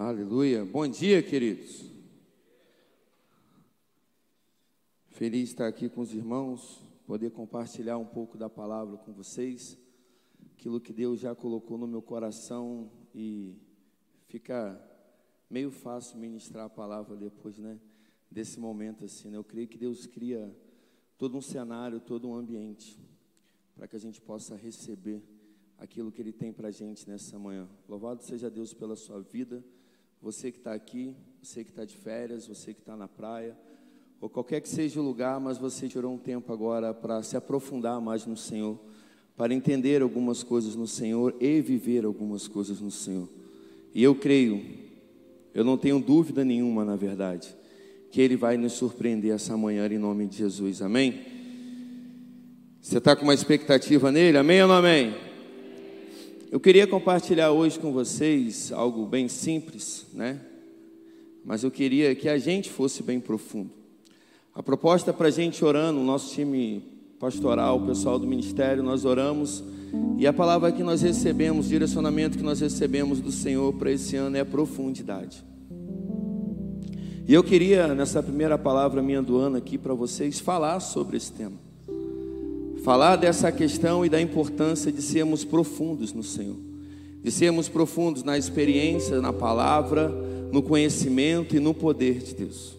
Aleluia. Bom dia, queridos. Feliz estar aqui com os irmãos, poder compartilhar um pouco da palavra com vocês, aquilo que Deus já colocou no meu coração e fica meio fácil ministrar a palavra depois, né? Desse momento assim, né? Eu creio que Deus cria todo um cenário, todo um ambiente para que a gente possa receber aquilo que Ele tem para a gente nessa manhã. Louvado seja Deus pela sua vida. Você que está aqui, você que está de férias, você que está na praia, ou qualquer que seja o lugar, mas você tirou um tempo agora para se aprofundar mais no Senhor, para entender algumas coisas no Senhor e viver algumas coisas no Senhor. E eu creio, eu não tenho dúvida nenhuma, na verdade, que Ele vai nos surpreender essa manhã em nome de Jesus, amém? Você está com uma expectativa nele, amém ou não amém? Eu queria compartilhar hoje com vocês algo bem simples, né? Mas eu queria que a gente fosse bem profundo. A proposta para a gente orando, o nosso time pastoral, o pessoal do ministério, nós oramos e a palavra que nós recebemos, o direcionamento que nós recebemos do Senhor para esse ano é profundidade. E eu queria, nessa primeira palavra minha do ano aqui para vocês, falar sobre esse tema falar dessa questão e da importância de sermos profundos no Senhor, de sermos profundos na experiência, na palavra, no conhecimento e no poder de Deus.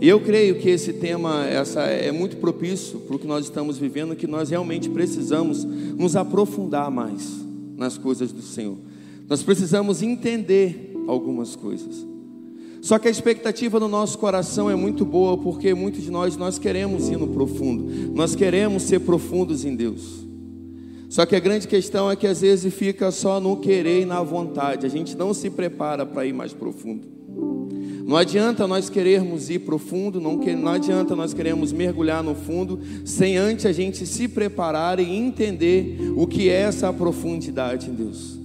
E eu creio que esse tema essa é muito propício para o que nós estamos vivendo, que nós realmente precisamos nos aprofundar mais nas coisas do Senhor. Nós precisamos entender algumas coisas. Só que a expectativa no nosso coração é muito boa, porque muitos de nós nós queremos ir no profundo. Nós queremos ser profundos em Deus. Só que a grande questão é que às vezes fica só no querer e na vontade. A gente não se prepara para ir mais profundo. Não adianta nós querermos ir profundo, não, que, não adianta nós queremos mergulhar no fundo, sem antes a gente se preparar e entender o que é essa profundidade em Deus.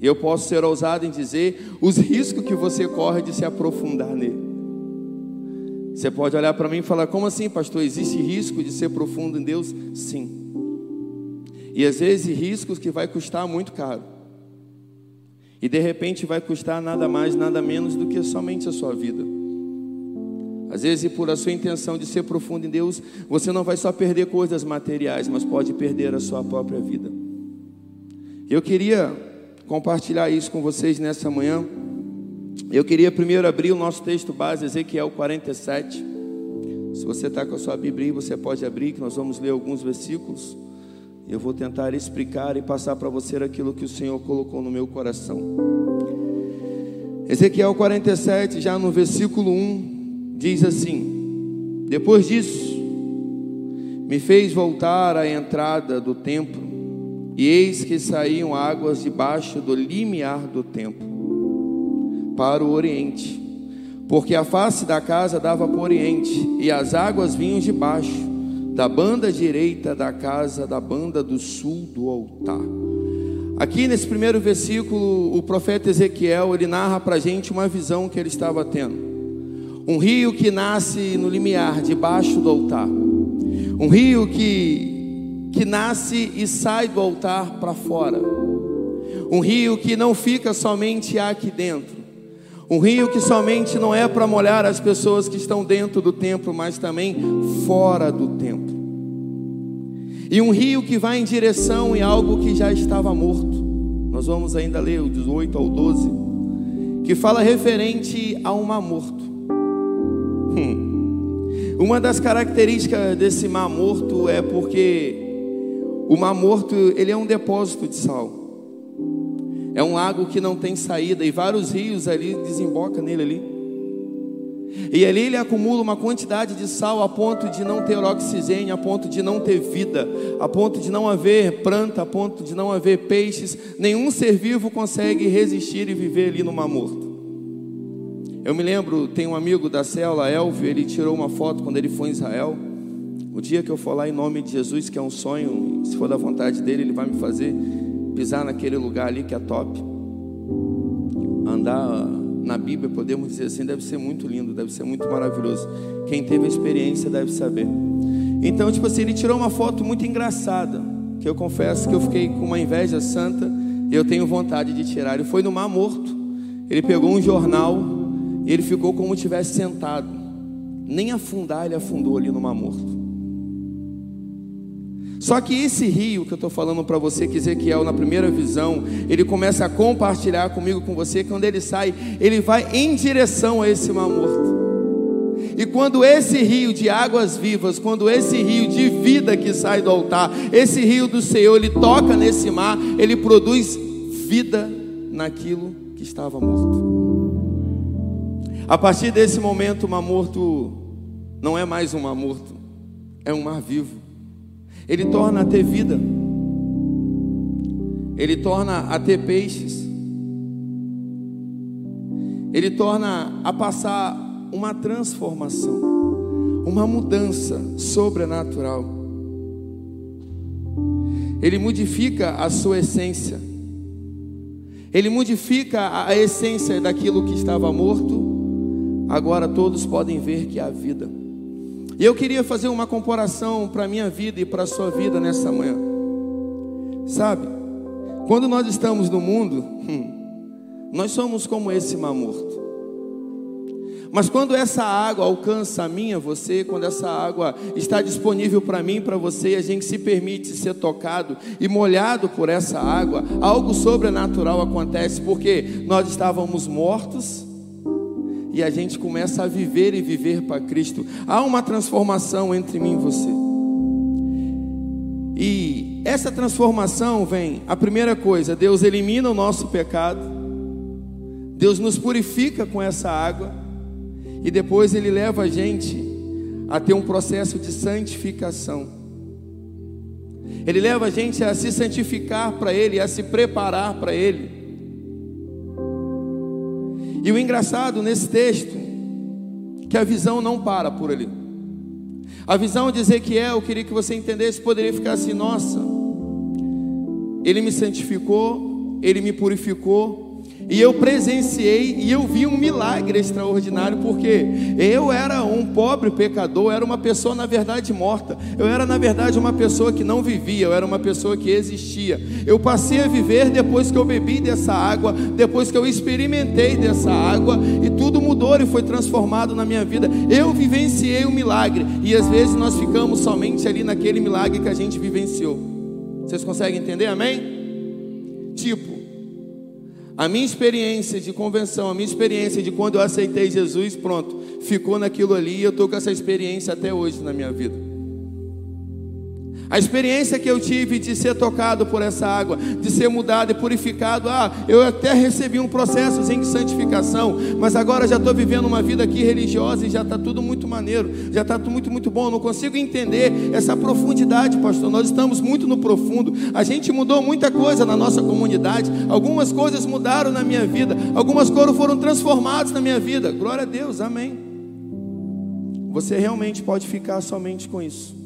Eu posso ser ousado em dizer os riscos que você corre de se aprofundar nele. Você pode olhar para mim e falar: como assim, pastor? Existe risco de ser profundo em Deus? Sim. E às vezes riscos que vai custar muito caro. E de repente vai custar nada mais, nada menos do que somente a sua vida. Às vezes, por a sua intenção de ser profundo em Deus, você não vai só perder coisas materiais, mas pode perder a sua própria vida. Eu queria compartilhar isso com vocês nessa manhã. Eu queria primeiro abrir o nosso texto base, Ezequiel 47. Se você está com a sua Bíblia, você pode abrir, que nós vamos ler alguns versículos. Eu vou tentar explicar e passar para você aquilo que o Senhor colocou no meu coração. Ezequiel 47, já no versículo 1, diz assim: Depois disso, me fez voltar à entrada do templo e eis que saíam águas debaixo do limiar do templo, para o oriente, porque a face da casa dava para o oriente, e as águas vinham debaixo, da banda direita da casa, da banda do sul do altar. Aqui nesse primeiro versículo, o profeta Ezequiel, ele narra para a gente uma visão que ele estava tendo. Um rio que nasce no limiar, debaixo do altar. Um rio que que nasce e sai do altar para fora. Um rio que não fica somente aqui dentro. Um rio que somente não é para molhar as pessoas que estão dentro do templo, mas também fora do templo. E um rio que vai em direção em algo que já estava morto. Nós vamos ainda ler o 18 ao 12, que fala referente a um mar morto. Hum. Uma das características desse mar morto é porque o Mar Morto, ele é um depósito de sal. É um lago que não tem saída e vários rios ali desembocam nele ali. E ali ele acumula uma quantidade de sal a ponto de não ter oxigênio, a ponto de não ter vida, a ponto de não haver planta, a ponto de não haver peixes. Nenhum ser vivo consegue resistir e viver ali no Mar Morto. Eu me lembro, tem um amigo da célula, Elvio, ele tirou uma foto quando ele foi em Israel. O dia que eu lá em nome de Jesus, que é um sonho, se for da vontade dele, ele vai me fazer pisar naquele lugar ali que é top. Andar na Bíblia, podemos dizer assim, deve ser muito lindo, deve ser muito maravilhoso. Quem teve a experiência deve saber. Então, tipo assim, ele tirou uma foto muito engraçada, que eu confesso que eu fiquei com uma inveja santa, e eu tenho vontade de tirar. Ele foi no Mar Morto. Ele pegou um jornal e ele ficou como tivesse sentado. Nem afundar ele afundou ali no Mar Morto. Só que esse rio que eu estou falando para você, que Ezequiel, na primeira visão, ele começa a compartilhar comigo, com você, quando ele sai, ele vai em direção a esse mar morto. E quando esse rio de águas vivas, quando esse rio de vida que sai do altar, esse rio do Senhor, ele toca nesse mar, ele produz vida naquilo que estava morto. A partir desse momento, o mar morto não é mais um mar morto, é um mar vivo ele torna a ter vida, ele torna a ter peixes, ele torna a passar uma transformação, uma mudança sobrenatural. Ele modifica a sua essência, ele modifica a essência daquilo que estava morto, agora todos podem ver que há vida. E eu queria fazer uma comparação para a minha vida e para a sua vida nessa manhã. Sabe, quando nós estamos no mundo, hum, nós somos como esse mar morto. Mas quando essa água alcança a minha, você, quando essa água está disponível para mim, para você, a gente se permite ser tocado e molhado por essa água, algo sobrenatural acontece, porque nós estávamos mortos e a gente começa a viver e viver para Cristo. Há uma transformação entre mim e você. E essa transformação vem, a primeira coisa, Deus elimina o nosso pecado, Deus nos purifica com essa água, e depois Ele leva a gente a ter um processo de santificação. Ele leva a gente a se santificar para Ele, a se preparar para Ele. E o engraçado nesse texto, que a visão não para por ali. A visão de Ezequiel, eu queria que você entendesse, poderia ficar assim: nossa, ele me santificou, ele me purificou, e eu presenciei e eu vi um milagre extraordinário, porque eu era um pobre pecador, era uma pessoa na verdade morta. Eu era na verdade uma pessoa que não vivia, eu era uma pessoa que existia. Eu passei a viver depois que eu bebi dessa água, depois que eu experimentei dessa água e tudo mudou e foi transformado na minha vida. Eu vivenciei um milagre e às vezes nós ficamos somente ali naquele milagre que a gente vivenciou. Vocês conseguem entender? Amém? Tipo, a minha experiência de convenção, a minha experiência de quando eu aceitei Jesus, pronto, ficou naquilo ali e eu estou com essa experiência até hoje na minha vida. A experiência que eu tive de ser tocado por essa água, de ser mudado e purificado, ah, eu até recebi um processo de santificação, mas agora já estou vivendo uma vida aqui religiosa e já está tudo muito maneiro, já está tudo muito, muito bom. Eu não consigo entender essa profundidade, pastor. Nós estamos muito no profundo. A gente mudou muita coisa na nossa comunidade, algumas coisas mudaram na minha vida, algumas coisas foram transformadas na minha vida. Glória a Deus, amém. Você realmente pode ficar somente com isso.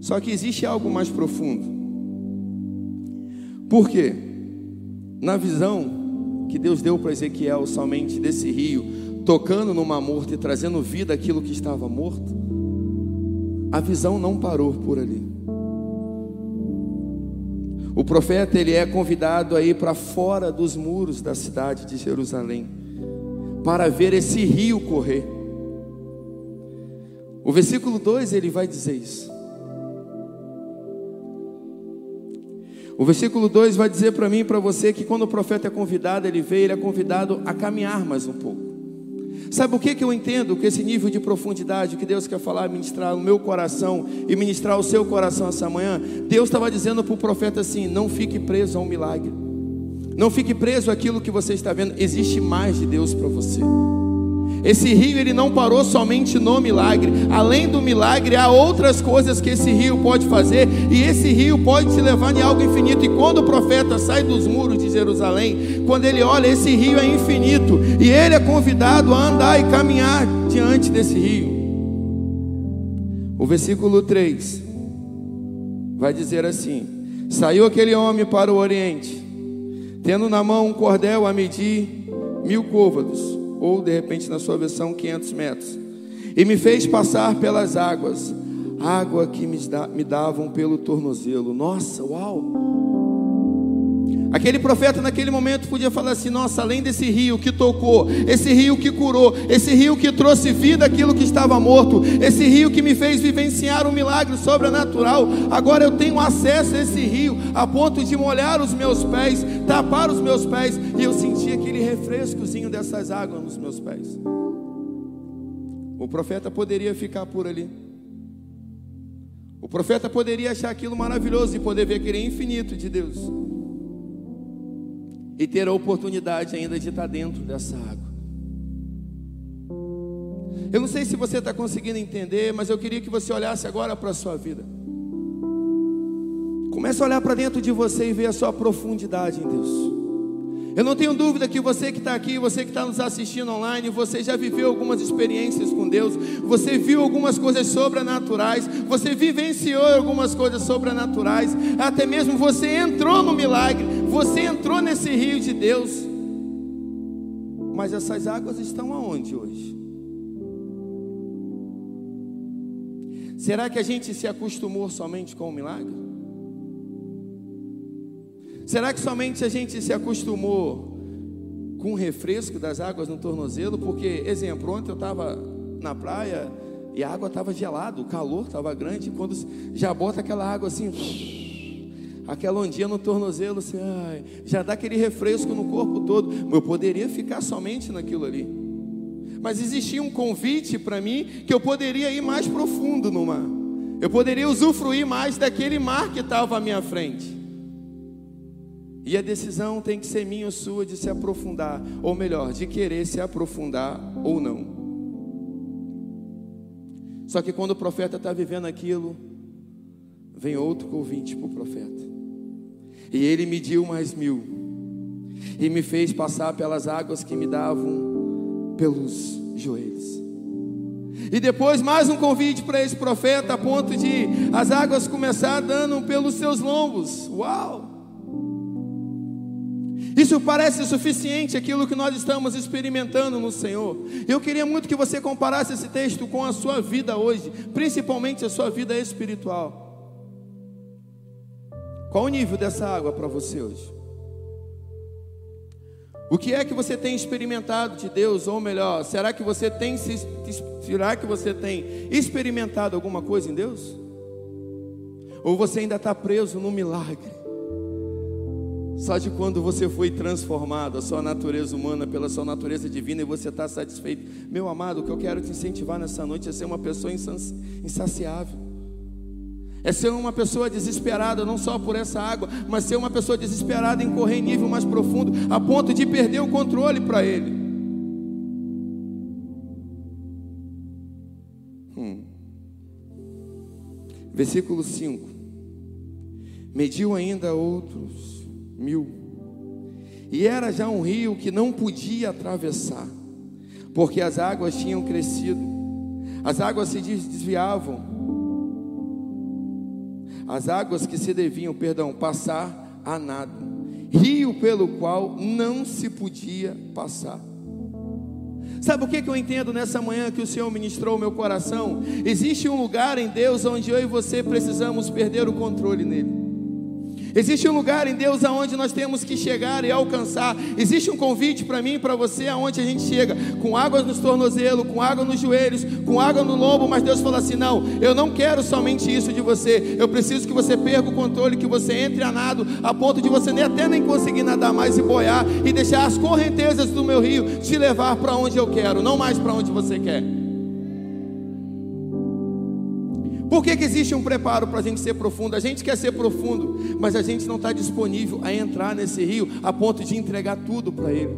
Só que existe algo mais profundo. Por quê? Na visão que Deus deu para Ezequiel somente desse rio, tocando no mar morto e trazendo vida aquilo que estava morto, a visão não parou por ali. O profeta ele é convidado a ir para fora dos muros da cidade de Jerusalém para ver esse rio correr. O versículo 2 ele vai dizer isso. O versículo 2 vai dizer para mim e para você que quando o profeta é convidado, ele veio, ele é convidado a caminhar mais um pouco. Sabe o que, que eu entendo? Que esse nível de profundidade que Deus quer falar, ministrar no meu coração e ministrar o seu coração essa manhã, Deus estava dizendo para o profeta assim: não fique preso a um milagre, não fique preso àquilo que você está vendo, existe mais de Deus para você. Esse rio ele não parou somente no milagre. Além do milagre, há outras coisas que esse rio pode fazer, e esse rio pode te levar em algo infinito. E quando o profeta sai dos muros de Jerusalém, quando ele olha, esse rio é infinito, e ele é convidado a andar e caminhar diante desse rio. O versículo 3 vai dizer assim: Saiu aquele homem para o oriente, tendo na mão um cordel a medir mil côvados ou de repente na sua versão 500 metros. E me fez passar pelas águas, água que me, da, me davam pelo tornozelo. Nossa, uau! Aquele profeta naquele momento podia falar assim: nossa, além desse rio que tocou, esse rio que curou, esse rio que trouxe vida àquilo que estava morto, esse rio que me fez vivenciar um milagre sobrenatural, agora eu tenho acesso a esse rio, a ponto de molhar os meus pés, tapar os meus pés, e eu senti aquele refrescozinho dessas águas nos meus pés. O profeta poderia ficar por ali. O profeta poderia achar aquilo maravilhoso e poder ver aquele infinito de Deus e ter a oportunidade ainda de estar dentro dessa água. Eu não sei se você está conseguindo entender, mas eu queria que você olhasse agora para a sua vida. Comece a olhar para dentro de você e ver a sua profundidade em Deus. Eu não tenho dúvida que você que está aqui, você que está nos assistindo online, você já viveu algumas experiências com Deus, você viu algumas coisas sobrenaturais, você vivenciou algumas coisas sobrenaturais, até mesmo você entrou no milagre, você entrou nesse rio de Deus. Mas essas águas estão aonde hoje? Será que a gente se acostumou somente com o milagre? Será que somente a gente se acostumou com o refresco das águas no tornozelo? Porque, exemplo, ontem eu estava na praia e a água estava gelada, o calor estava grande. Quando já bota aquela água assim, aquela ondinha no tornozelo, assim, ai, já dá aquele refresco no corpo todo. Eu poderia ficar somente naquilo ali. Mas existia um convite para mim que eu poderia ir mais profundo no mar. Eu poderia usufruir mais daquele mar que estava à minha frente. E a decisão tem que ser minha ou sua de se aprofundar, ou melhor, de querer se aprofundar ou não. Só que quando o profeta está vivendo aquilo, vem outro convite para o profeta. E ele mediu mais mil, e me fez passar pelas águas que me davam pelos joelhos. E depois mais um convite para esse profeta, a ponto de as águas começar dando pelos seus lombos. Uau! Isso parece suficiente aquilo que nós estamos experimentando no Senhor. Eu queria muito que você comparasse esse texto com a sua vida hoje, principalmente a sua vida espiritual. Qual o nível dessa água para você hoje? O que é que você tem experimentado de Deus, ou melhor, será que você tem será que você tem experimentado alguma coisa em Deus? Ou você ainda está preso no milagre? Só de quando você foi transformado, a sua natureza humana pela sua natureza divina e você está satisfeito. Meu amado, o que eu quero te incentivar nessa noite é ser uma pessoa insaciável. É ser uma pessoa desesperada, não só por essa água, mas ser uma pessoa desesperada em correr em nível mais profundo, a ponto de perder o controle para Ele. Hum. Versículo 5: Mediu ainda outros mil. E era já um rio que não podia atravessar, porque as águas tinham crescido, as águas se desviavam, as águas que se deviam, perdão, passar a nada, rio pelo qual não se podia passar. Sabe o que, eu entendo nessa manhã que o Senhor ministrou o meu coração? Existe um lugar em Deus onde eu e você precisamos perder o controle nele. Existe um lugar em Deus aonde nós temos que chegar e alcançar. Existe um convite para mim e para você aonde a gente chega, com água nos tornozelos, com água nos joelhos, com água no lombo, mas Deus fala assim: "Não, eu não quero somente isso de você. Eu preciso que você perca o controle, que você entre a nado a ponto de você nem até nem conseguir nadar mais e boiar e deixar as correntezas do meu rio te levar para onde eu quero, não mais para onde você quer." Por que, que existe um preparo para a gente ser profundo? A gente quer ser profundo, mas a gente não está disponível a entrar nesse rio a ponto de entregar tudo para Ele,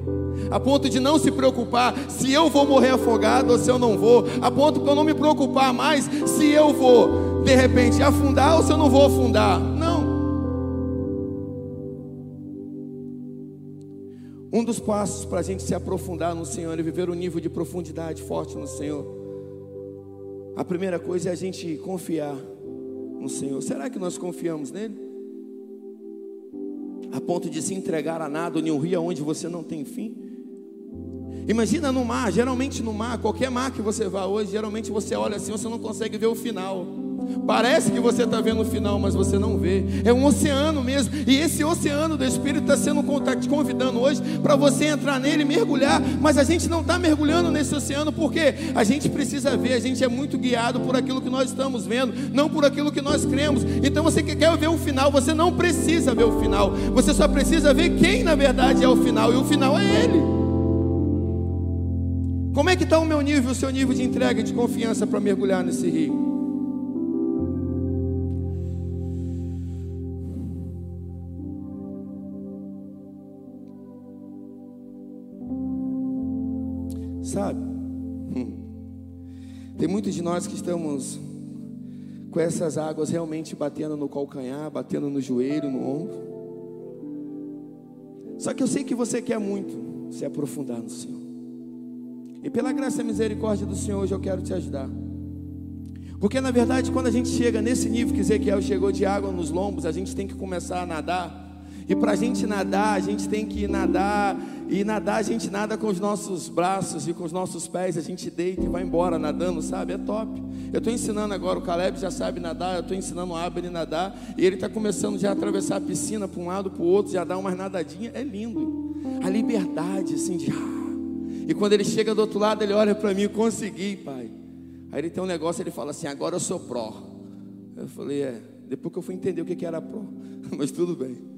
a ponto de não se preocupar se eu vou morrer afogado ou se eu não vou, a ponto de eu não me preocupar mais se eu vou de repente afundar ou se eu não vou afundar. Não. Um dos passos para a gente se aprofundar no Senhor e viver um nível de profundidade forte no Senhor a primeira coisa é a gente confiar no Senhor. Será que nós confiamos nele? A ponto de se entregar a nada em um rio onde você não tem fim? Imagina no mar, geralmente no mar, qualquer mar que você vá hoje, geralmente você olha assim, você não consegue ver o final. Parece que você está vendo o final, mas você não vê. É um oceano mesmo. E esse oceano do Espírito está sendo tá te convidando hoje para você entrar nele, mergulhar. Mas a gente não está mergulhando nesse oceano porque a gente precisa ver. A gente é muito guiado por aquilo que nós estamos vendo, não por aquilo que nós cremos. Então você que quer ver o final, você não precisa ver o final. Você só precisa ver quem na verdade é o final. E o final é Ele. Como é que está o meu nível, o seu nível de entrega e de confiança para mergulhar nesse rio? Tem muitos de nós que estamos com essas águas realmente batendo no calcanhar, batendo no joelho, no ombro. Só que eu sei que você quer muito se aprofundar no Senhor. E pela graça e misericórdia do Senhor, hoje eu quero te ajudar. Porque na verdade, quando a gente chega nesse nível que Ezequiel chegou de água nos lombos, a gente tem que começar a nadar. E para a gente nadar, a gente tem que nadar e nadar, a gente nada com os nossos braços e com os nossos pés, a gente deita e vai embora nadando, sabe? É top. Eu estou ensinando agora, o Caleb já sabe nadar, eu estou ensinando o Abel a nadar, e ele está começando já a atravessar a piscina para um lado, para o outro, já dar umas nadadinhas, é lindo. A liberdade, assim, de. Ah. E quando ele chega do outro lado, ele olha para mim, consegui, pai. Aí ele tem um negócio, ele fala assim: agora eu sou pró. Eu falei: é. Depois que eu fui entender o que era pró, mas tudo bem.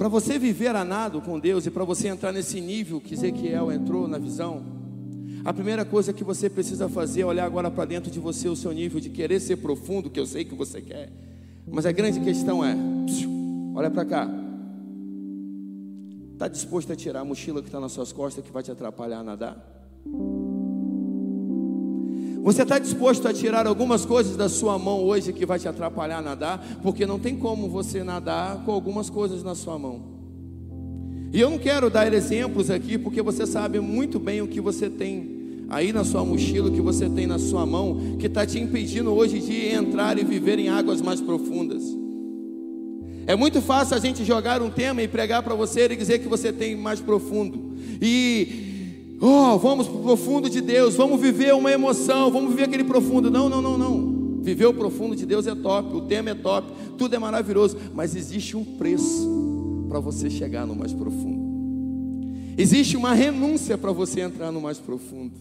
Para você viver a nado com Deus e para você entrar nesse nível que Ezequiel entrou na visão, a primeira coisa que você precisa fazer é olhar agora para dentro de você o seu nível de querer ser profundo, que eu sei que você quer. Mas a grande questão é: olha para cá. Está disposto a tirar a mochila que está nas suas costas que vai te atrapalhar a nadar? Você está disposto a tirar algumas coisas da sua mão hoje que vai te atrapalhar a nadar? Porque não tem como você nadar com algumas coisas na sua mão. E eu não quero dar exemplos aqui, porque você sabe muito bem o que você tem aí na sua mochila, o que você tem na sua mão, que está te impedindo hoje de entrar e viver em águas mais profundas. É muito fácil a gente jogar um tema e pregar para você e dizer que você tem mais profundo. E Oh, vamos para o profundo de Deus, vamos viver uma emoção, vamos viver aquele profundo. Não, não, não, não. Viver o profundo de Deus é top, o tema é top, tudo é maravilhoso, mas existe um preço para você chegar no mais profundo. Existe uma renúncia para você entrar no mais profundo.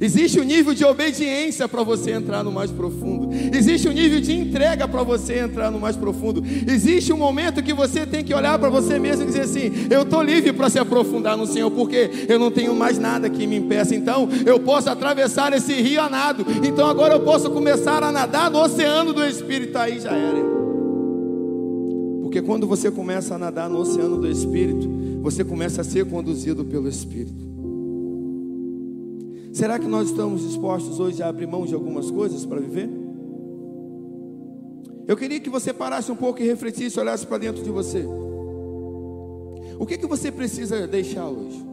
Existe um nível de obediência para você entrar no mais profundo. Existe um nível de entrega para você entrar no mais profundo. Existe um momento que você tem que olhar para você mesmo e dizer assim: Eu estou livre para se aprofundar no Senhor, porque eu não tenho mais nada que me impeça. Então eu posso atravessar esse rio a nado. Então agora eu posso começar a nadar no oceano do Espírito. Aí já era. Porque quando você começa a nadar no oceano do Espírito, você começa a ser conduzido pelo Espírito. Será que nós estamos dispostos hoje a abrir mão de algumas coisas para viver? Eu queria que você parasse um pouco e refletisse, olhasse para dentro de você. O que, que você precisa deixar hoje?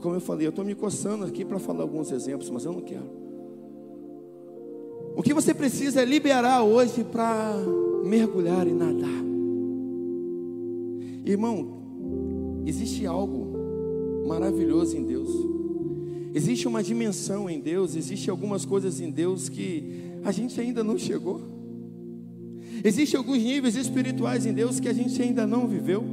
Como eu falei, eu estou me coçando aqui para falar alguns exemplos, mas eu não quero. O que você precisa é liberar hoje para mergulhar e nadar. Irmão, existe algo maravilhoso em Deus. Existe uma dimensão em Deus, existe algumas coisas em Deus que a gente ainda não chegou. Existem alguns níveis espirituais em Deus que a gente ainda não viveu.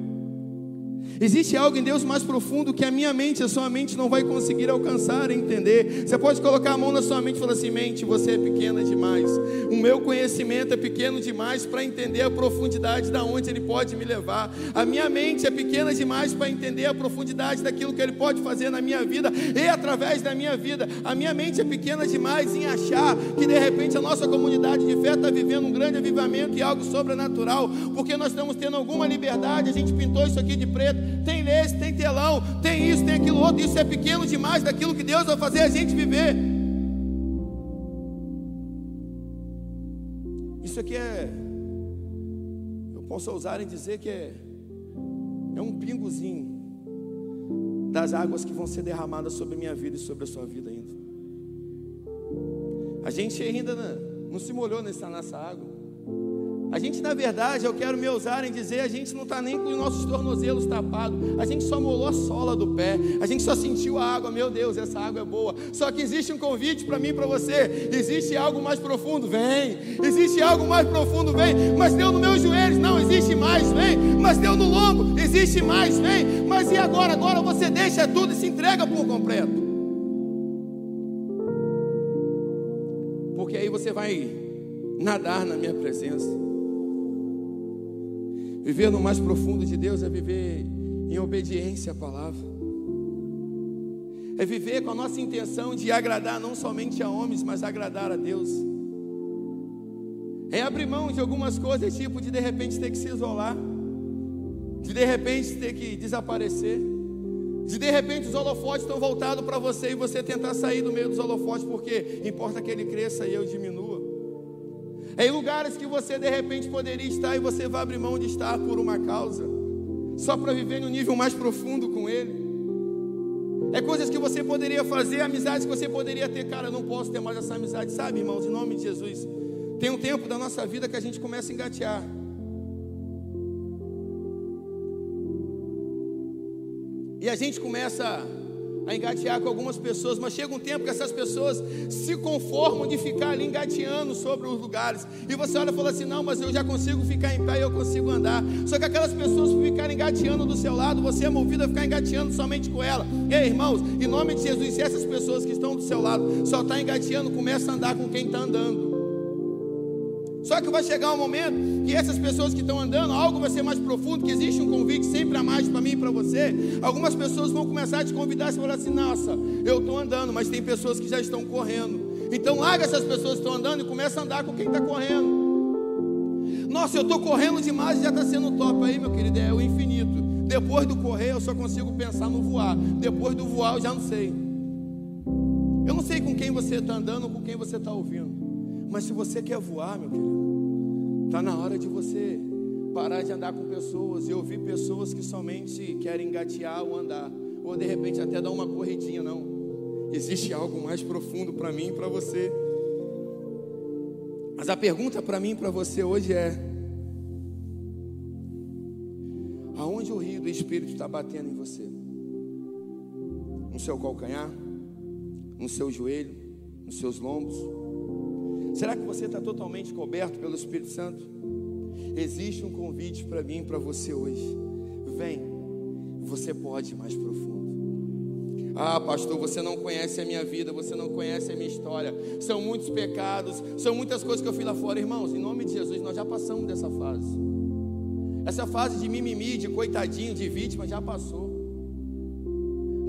Existe algo em Deus mais profundo que a minha mente, a sua mente não vai conseguir alcançar e entender. Você pode colocar a mão na sua mente e falar assim: mente, você é pequena demais. O meu conhecimento é pequeno demais para entender a profundidade da onde Ele pode me levar. A minha mente é pequena demais para entender a profundidade daquilo que Ele pode fazer na minha vida e através da minha vida. A minha mente é pequena demais em achar que de repente a nossa comunidade de fé está vivendo um grande avivamento e algo sobrenatural, porque nós estamos tendo alguma liberdade. A gente pintou isso aqui de preto tem leite, tem telão, tem isso, tem aquilo outro. Isso é pequeno demais daquilo que Deus vai fazer a gente viver. Isso aqui é, eu posso usar em dizer que é, é um pingozinho das águas que vão ser derramadas sobre a minha vida e sobre a sua vida ainda. A gente ainda não se molhou nessa nossa água. A gente, na verdade, eu quero me usar em dizer, a gente não está nem com os nossos tornozelos tapados, a gente só molou a sola do pé, a gente só sentiu a água, meu Deus, essa água é boa. Só que existe um convite para mim e para você: existe algo mais profundo, vem, existe algo mais profundo, vem, mas deu no meus joelhos, não existe mais, vem, mas deu no lombo, existe mais, vem, mas e agora? Agora você deixa tudo e se entrega por completo. Porque aí você vai nadar na minha presença. Viver no mais profundo de Deus é viver em obediência à palavra. É viver com a nossa intenção de agradar não somente a homens, mas agradar a Deus. É abrir mão de algumas coisas, tipo de de repente ter que se isolar, de de repente ter que desaparecer, de de repente os holofotes estão voltados para você e você tentar sair do meio dos holofotes, porque importa que ele cresça e eu diminua. Em lugares que você de repente poderia estar e você vai abrir mão de estar por uma causa, só para viver no nível mais profundo com Ele. É coisas que você poderia fazer, amizades que você poderia ter, cara, eu não posso ter mais essa amizade, sabe, irmãos, em nome de Jesus. Tem um tempo da nossa vida que a gente começa a engatear. E a gente começa a engatear com algumas pessoas, mas chega um tempo que essas pessoas se conformam de ficar ali engateando sobre os lugares. E você olha e fala assim: não, mas eu já consigo ficar em pé e eu consigo andar. Só que aquelas pessoas ficarem engateando do seu lado, você é movido a ficar engateando somente com ela. Ei, irmãos, em nome de Jesus, se essas pessoas que estão do seu lado só estão tá engateando, começa a andar com quem está andando. Só que vai chegar um momento que essas pessoas que estão andando, algo vai ser mais profundo, que existe um convite sempre a mais para mim e para você. Algumas pessoas vão começar a te convidar e falar assim: nossa, eu estou andando, mas tem pessoas que já estão correndo. Então larga essas pessoas que estão andando e começa a andar com quem está correndo. Nossa, eu estou correndo demais e já está sendo top aí, meu querido, é o infinito. Depois do correr, eu só consigo pensar no voar. Depois do voar, eu já não sei. Eu não sei com quem você está andando com quem você está ouvindo. Mas se você quer voar, meu querido, está na hora de você parar de andar com pessoas e ouvir pessoas que somente querem engatear ou andar, ou de repente até dar uma corridinha, não. Existe algo mais profundo para mim e para você. Mas a pergunta para mim e para você hoje é: aonde o rio do Espírito está batendo em você? No seu calcanhar? No seu joelho? Nos seus lombos? Será que você está totalmente coberto pelo Espírito Santo? Existe um convite para mim e para você hoje. Vem, você pode ir mais profundo. Ah, pastor, você não conhece a minha vida, você não conhece a minha história. São muitos pecados, são muitas coisas que eu fiz lá fora. Irmãos, em nome de Jesus, nós já passamos dessa fase. Essa fase de mimimi, de coitadinho, de vítima, já passou.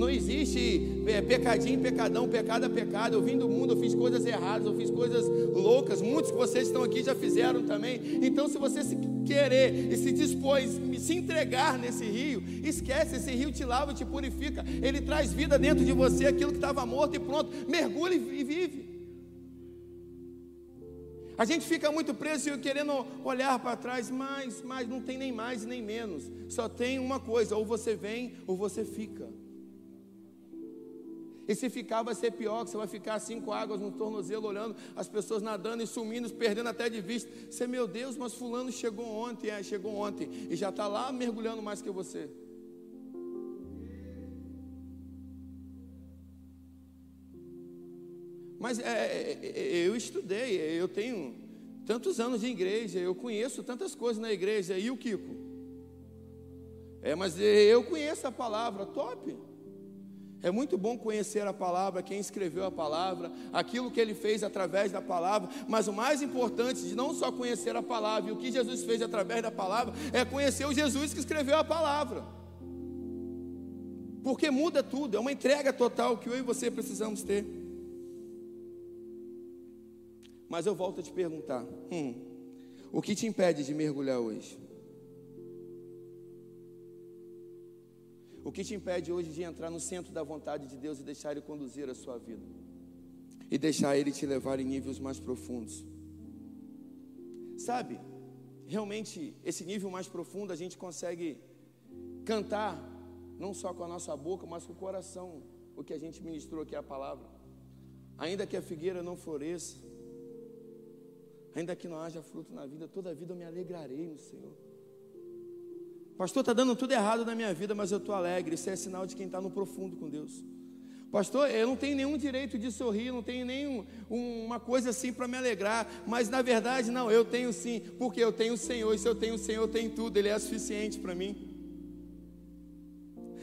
Não existe é, pecadinho, pecadão, pecado pecado. Eu vim do mundo, eu fiz coisas erradas, eu fiz coisas loucas. Muitos que vocês estão aqui já fizeram também. Então, se você se querer e se dispôs, se entregar nesse rio, esquece, esse rio te lava, te purifica. Ele traz vida dentro de você, aquilo que estava morto e pronto. Mergulhe e vive. A gente fica muito preso querendo olhar para trás, mas, mas não tem nem mais nem menos. Só tem uma coisa: ou você vem ou você fica. E se ficar, vai ser pior, que você vai ficar com águas no tornozelo, olhando as pessoas nadando e sumindo, perdendo até de vista. Você, meu Deus, mas fulano chegou ontem, é, chegou ontem, e já está lá mergulhando mais que você. Mas é, é, é, eu estudei, eu tenho tantos anos de igreja, eu conheço tantas coisas na igreja, e o Kiko? É, mas eu conheço a palavra, top. É muito bom conhecer a palavra, quem escreveu a palavra, aquilo que ele fez através da palavra, mas o mais importante de não só conhecer a palavra e o que Jesus fez através da palavra, é conhecer o Jesus que escreveu a palavra. Porque muda tudo, é uma entrega total que eu e você precisamos ter. Mas eu volto a te perguntar: hum, o que te impede de mergulhar hoje? O que te impede hoje de entrar no centro da vontade de Deus e deixar Ele conduzir a sua vida? E deixar Ele te levar em níveis mais profundos? Sabe, realmente, esse nível mais profundo a gente consegue cantar, não só com a nossa boca, mas com o coração, o que a gente ministrou aqui a palavra. Ainda que a figueira não floresça, Ainda que não haja fruto na vida, toda a vida eu me alegrarei no Senhor. Pastor, está dando tudo errado na minha vida, mas eu estou alegre. Isso é sinal de quem está no profundo com Deus. Pastor, eu não tenho nenhum direito de sorrir, não tenho nenhuma um, coisa assim para me alegrar, mas na verdade não, eu tenho sim, porque eu tenho o Senhor, e se eu tenho o Senhor, eu tenho tudo, Ele é suficiente para mim.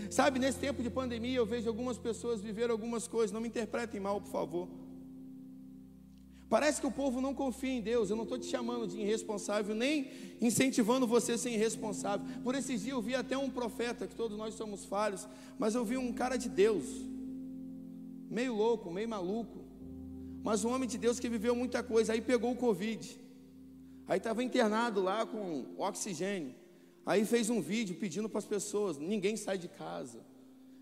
Sabe, nesse tempo de pandemia, eu vejo algumas pessoas viver algumas coisas, não me interpretem mal, por favor. Parece que o povo não confia em Deus. Eu não estou te chamando de irresponsável, nem incentivando você a ser irresponsável. Por esses dias eu vi até um profeta, que todos nós somos falhos, mas eu vi um cara de Deus, meio louco, meio maluco, mas um homem de Deus que viveu muita coisa. Aí pegou o Covid, aí estava internado lá com oxigênio. Aí fez um vídeo pedindo para as pessoas: ninguém sai de casa.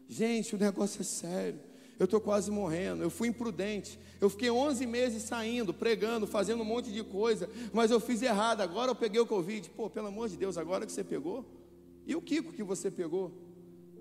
Gente, o negócio é sério eu estou quase morrendo, eu fui imprudente, eu fiquei 11 meses saindo, pregando, fazendo um monte de coisa, mas eu fiz errado, agora eu peguei o Covid. Pô, pelo amor de Deus, agora que você pegou? E o Kiko que você pegou?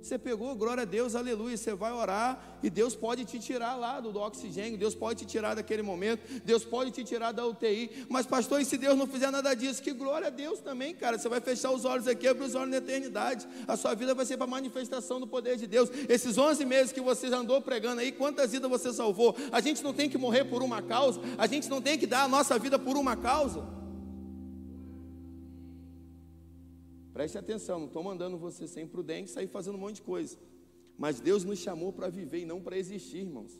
Você pegou, glória a Deus, aleluia. Você vai orar e Deus pode te tirar lá do, do, oxigênio, Deus pode te tirar daquele momento, Deus pode te tirar da UTI. Mas, pastor, e se Deus não fizer nada disso? Que glória a Deus também, cara. Você vai fechar os olhos aqui, abrir os olhos na eternidade. A sua vida vai ser para manifestação do poder de Deus. Esses 11 meses que você andou pregando aí, quantas vidas você salvou? A gente não tem que morrer por uma causa, a gente não tem que dar a nossa vida por uma causa. Preste atenção, não estou mandando você ser imprudente e sair fazendo um monte de coisa. Mas Deus nos chamou para viver e não para existir, irmãos.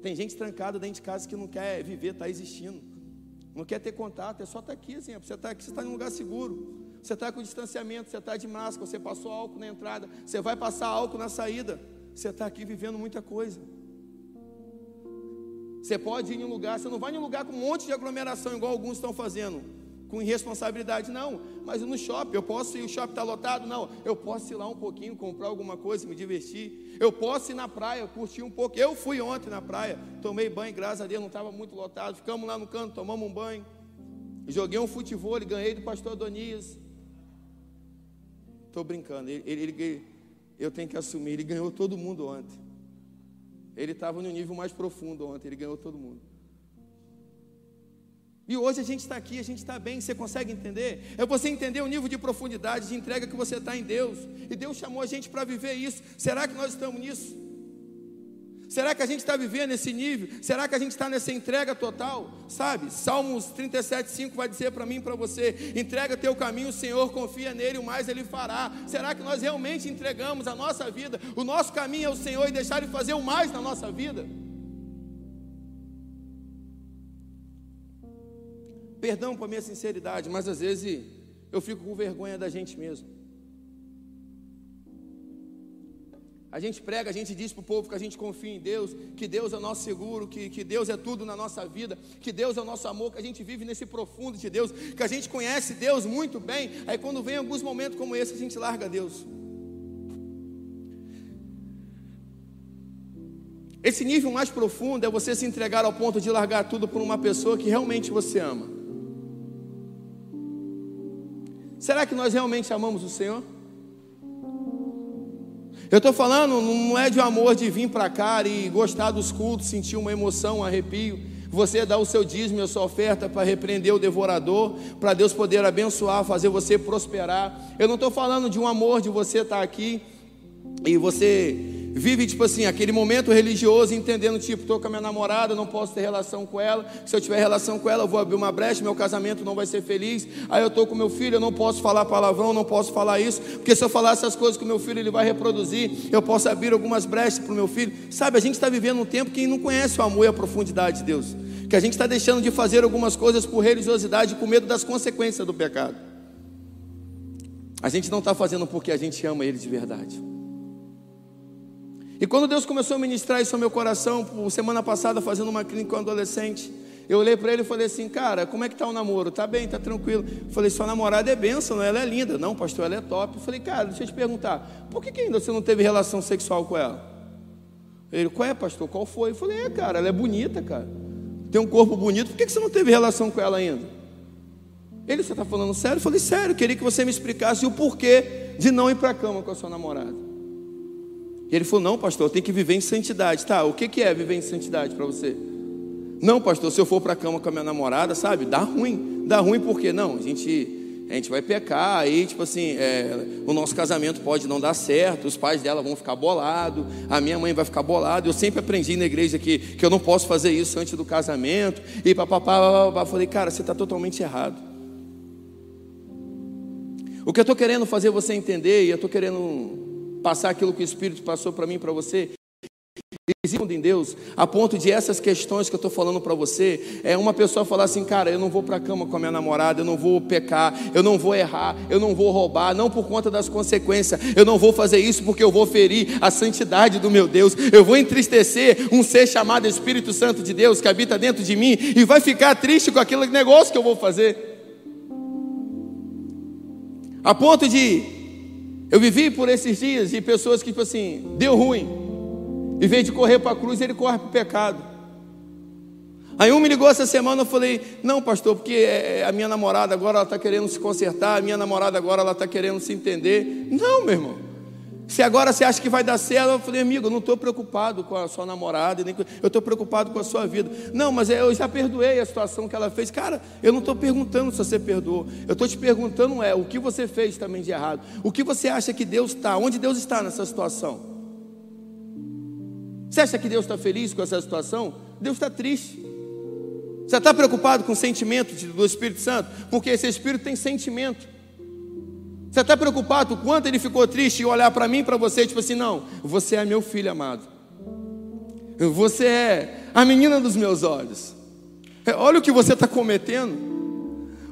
Tem gente trancada dentro de casa que não quer viver, está existindo. Não quer ter contato, é só estar tá aqui, assim. Você está aqui, você está em um lugar seguro. Você está com distanciamento, você está de máscara, você passou álcool na entrada, você vai passar álcool na saída. Você está aqui vivendo muita coisa. Você pode ir em um lugar, você não vai em um lugar com um monte de aglomeração, igual alguns estão fazendo com irresponsabilidade, não. Mas no shopping, eu posso ir, o shopping está lotado? Não. Eu posso ir lá um pouquinho, comprar alguma coisa, me divertir. Eu posso ir na praia, curtir um pouco. Eu fui ontem na praia, tomei banho, graças a Deus, não estava muito lotado. Ficamos lá no canto, tomamos um banho. Joguei um futebol, ganhei do pastor Adonias. Estou brincando, ele, ele, ele, eu tenho que assumir, ele ganhou todo mundo ontem. Ele estava no nível mais profundo ontem, ele ganhou todo mundo. E hoje a gente está aqui, a gente está bem, você consegue entender? É você entender o nível de profundidade, de entrega que você está em Deus. E Deus chamou a gente para viver isso. Será que nós estamos nisso? Será que a gente está vivendo esse nível? Será que a gente está nessa entrega total? Sabe? Salmos 37, 5 vai dizer para mim e para você: entrega teu caminho, o Senhor confia nele, o mais ele fará. Será que nós realmente entregamos a nossa vida, o nosso caminho ao Senhor e deixar ele fazer o mais na nossa vida? Perdão por minha sinceridade, mas às vezes eu fico com vergonha da gente mesmo. A gente prega, a gente diz para o povo que a gente confia em Deus, que Deus é o nosso seguro, que, que Deus é tudo na nossa vida, que Deus é o nosso amor, que a gente vive nesse profundo de Deus, que a gente conhece Deus muito bem. Aí quando vem alguns momentos como esse, a gente larga Deus. Esse nível mais profundo é você se entregar ao ponto de largar tudo por uma pessoa que realmente você ama. Será que nós realmente amamos o Senhor? Eu estou falando, não é de um amor de vir para cá e gostar dos cultos, sentir uma emoção, um arrepio. Você dá o seu dízimo a sua oferta para repreender o devorador, para Deus poder abençoar, fazer você prosperar. Eu não estou falando de um amor de você estar tá aqui e você vive tipo assim, aquele momento religioso, entendendo, tipo, estou com a minha namorada, não posso ter relação com ela. Se eu tiver relação com ela, eu vou abrir uma brecha, meu casamento não vai ser feliz. Aí eu estou com meu filho, eu não posso falar palavrão, não posso falar isso, porque se eu falar essas coisas com meu filho, ele vai reproduzir. Eu posso abrir algumas brechas para o meu filho. Sabe, a gente está vivendo um tempo que não conhece o amor e a profundidade de Deus. Que a gente está deixando de fazer algumas coisas por religiosidade, com medo das consequências do pecado. A gente não está fazendo porque a gente ama Ele de verdade. E quando Deus começou a ministrar isso ao meu coração, semana passada, fazendo uma clínica com um adolescente, eu olhei para ele e falei assim, cara, como é que tá o namoro? Tá bem, tá tranquilo. Eu falei, sua namorada é benção, ela é linda. Não, pastor, ela é top. Eu falei, cara, deixa eu te perguntar, por que, que ainda você não teve relação sexual com ela? Ele, qual é, pastor? Qual foi? Eu falei, é, cara, ela é bonita, cara. Tem um corpo bonito, por que, que você não teve relação com ela ainda? Ele, você está falando sério? Eu falei, sério, queria que você me explicasse o porquê de não ir para a cama com a sua namorada. E ele falou: Não, pastor, eu tenho que viver em santidade. Tá, o que, é viver em santidade para você? Não, pastor, se eu for para a cama com a minha namorada, sabe, dá ruim. Dá ruim porque não, a gente a gente vai pecar, aí, tipo assim, é, o nosso casamento pode não dar certo, os pais dela vão ficar bolados, a minha mãe vai ficar bolada. Eu sempre aprendi na igreja que, que eu não posso fazer isso antes do casamento, e papapá, falei, cara, você está totalmente errado. O que eu estou querendo fazer você entender, e eu estou querendo passar aquilo que o Espírito passou para mim e para você, Existe em Deus, a ponto de essas questões que eu estou falando para você, é uma pessoa falar assim, cara, eu não vou para a cama com a minha namorada, eu não vou pecar, eu não vou errar, eu não vou roubar, não por conta das consequências, eu não vou fazer isso porque eu vou ferir a santidade do meu Deus, eu vou entristecer um ser chamado Espírito Santo de Deus que habita dentro de mim e vai ficar triste com aquele negócio que eu vou fazer. A ponto de eu vivi por esses dias de pessoas que, tipo assim, deu ruim. Em vez de correr para a cruz, ele corre para o pecado. Aí um me ligou essa semana, eu falei, não pastor, porque é, a minha namorada agora ela está querendo se consertar, a minha namorada agora ela está querendo se entender. Não, meu irmão. Se agora você acha que vai dar certo, eu falei, amigo, eu não estou preocupado com a sua namorada, nem com... eu estou preocupado com a sua vida. Não, mas eu já perdoei a situação que ela fez. Cara, eu não estou perguntando se você perdoou. Eu estou te perguntando é o que você fez também de errado. O que você acha que Deus está? Onde Deus está nessa situação? Você acha que Deus está feliz com essa situação? Deus está triste. Você está preocupado com o sentimento do Espírito Santo? Porque esse Espírito tem sentimento. Você está preocupado com quanto ele ficou triste e olhar para mim e para você, tipo assim, não, você é meu filho amado. Você é a menina dos meus olhos. Olha o que você está cometendo.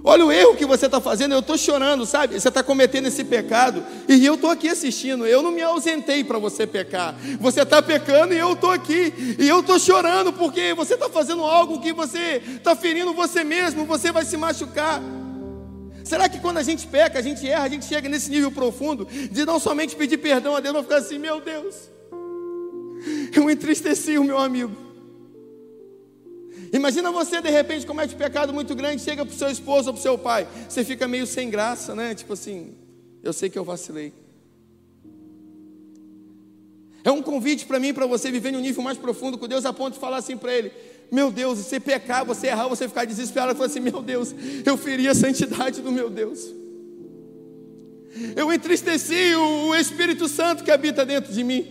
Olha o erro que você está fazendo, eu estou chorando, sabe? Você está cometendo esse pecado e eu estou aqui assistindo. Eu não me ausentei para você pecar. Você está pecando e eu estou aqui. E eu estou chorando porque você está fazendo algo que você está ferindo você mesmo, você vai se machucar. Será que quando a gente peca, a gente erra, a gente chega nesse nível profundo de não somente pedir perdão a Deus, mas ficar assim: meu Deus, eu entristeci o meu amigo. Imagina você de repente comete um pecado muito grande, chega para o seu esposo ou para o seu pai, você fica meio sem graça, né? Tipo assim, eu sei que eu vacilei. É um convite para mim, para você viver em um nível mais profundo com Deus, a ponto de falar assim para Ele: Meu Deus, você pecar, você errar, você ficar desesperado, falar assim: Meu Deus, eu feri a santidade do meu Deus. Eu entristeci o Espírito Santo que habita dentro de mim.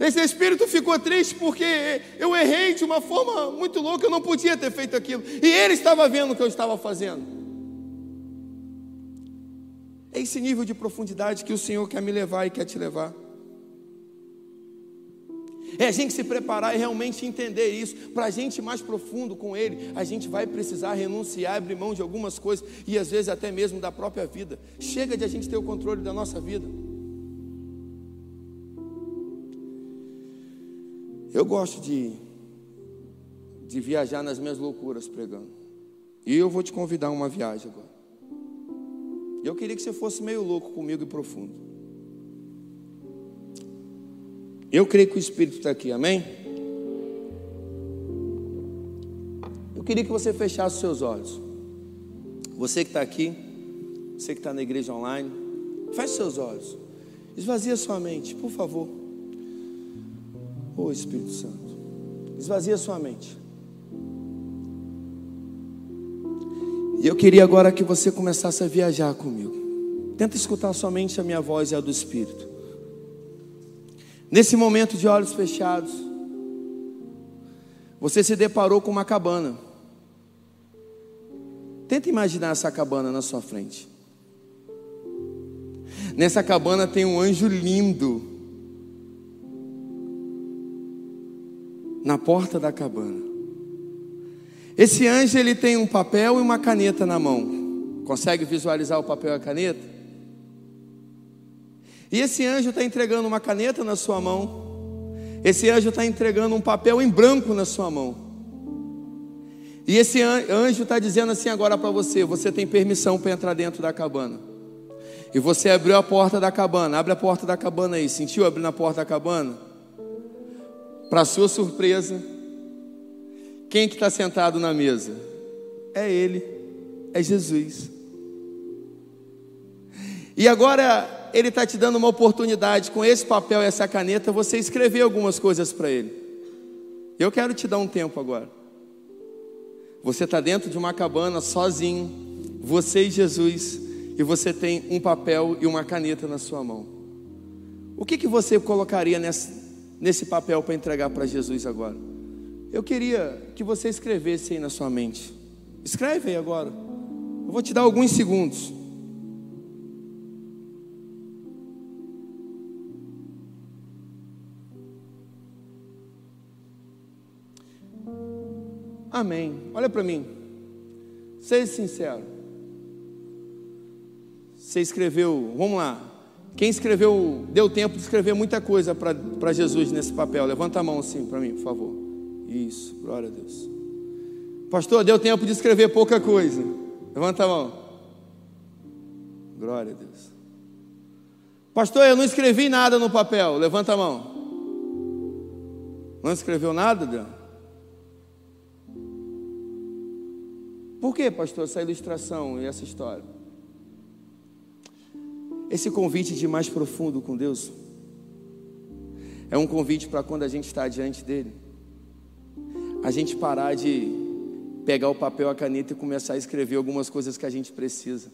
Esse espírito ficou triste porque eu errei de uma forma muito louca, eu não podia ter feito aquilo. E ele estava vendo o que eu estava fazendo. É esse nível de profundidade que o Senhor quer me levar e quer te levar. É a gente se preparar e realmente entender isso. Para a gente ir mais profundo com Ele, a gente vai precisar renunciar, abrir mão de algumas coisas e às vezes até mesmo da própria vida. Chega de a gente ter o controle da nossa vida. Eu gosto de, de viajar nas minhas loucuras pregando. E eu vou te convidar a uma viagem agora. Eu queria que você fosse meio louco comigo e profundo. Eu creio que o Espírito está aqui, amém? Eu queria que você fechasse os seus olhos. Você que está aqui, você que está na igreja online, feche seus olhos. Esvazia sua mente, por favor. Oh Espírito Santo, esvazia sua mente. E eu queria agora que você começasse a viajar comigo. Tenta escutar somente a minha voz e a do Espírito. Nesse momento de olhos fechados, você se deparou com uma cabana. Tenta imaginar essa cabana na sua frente. Nessa cabana tem um anjo lindo na porta da cabana. Esse anjo ele tem um papel e uma caneta na mão. Consegue visualizar o papel e a caneta? E esse anjo está entregando uma caneta na sua mão. Esse anjo está entregando um papel em branco na sua mão. E esse anjo está dizendo assim agora para você: você tem permissão para entrar dentro da cabana. E você abriu a porta da cabana. Abre a porta da cabana aí. Sentiu abrir a porta da cabana? Para sua surpresa, quem que está sentado na mesa? É Ele, é Jesus. E agora Ele está te dando uma oportunidade com esse papel e essa caneta, você escrever algumas coisas para Ele. Eu quero te dar um tempo agora. Você está dentro de uma cabana sozinho, você e Jesus, e você tem um papel e uma caneta na sua mão. O que, que você colocaria nesse, nesse papel para entregar para Jesus agora? Eu queria que você escrevesse aí na sua mente. Escreve aí agora. Eu vou te dar alguns segundos. Amém. Olha para mim. Seja sincero. Você escreveu, vamos lá. Quem escreveu, deu tempo de escrever muita coisa para Jesus nesse papel. Levanta a mão assim para mim, por favor. Isso, glória a Deus. Pastor, deu tempo de escrever pouca coisa. Levanta a mão. Glória a Deus. Pastor, eu não escrevi nada no papel. Levanta a mão. Não escreveu nada? Por que, pastor, essa ilustração e essa história? Esse convite de mais profundo com Deus é um convite para quando a gente está diante dele, a gente parar de pegar o papel, a caneta e começar a escrever algumas coisas que a gente precisa.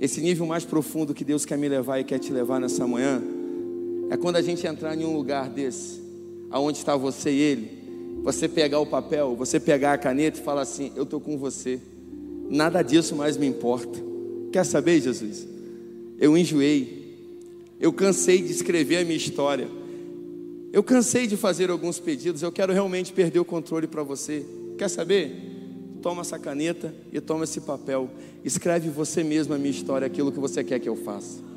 Esse nível mais profundo que Deus quer me levar e quer te levar nessa manhã é quando a gente entrar em um lugar desse, aonde está você e Ele, você pegar o papel, você pegar a caneta e falar assim: Eu estou com você, nada disso mais me importa. Quer saber, Jesus? Eu enjoei, eu cansei de escrever a minha história, eu cansei de fazer alguns pedidos, eu quero realmente perder o controle para você. Quer saber? Toma essa caneta e toma esse papel, escreve você mesmo a minha história, aquilo que você quer que eu faça.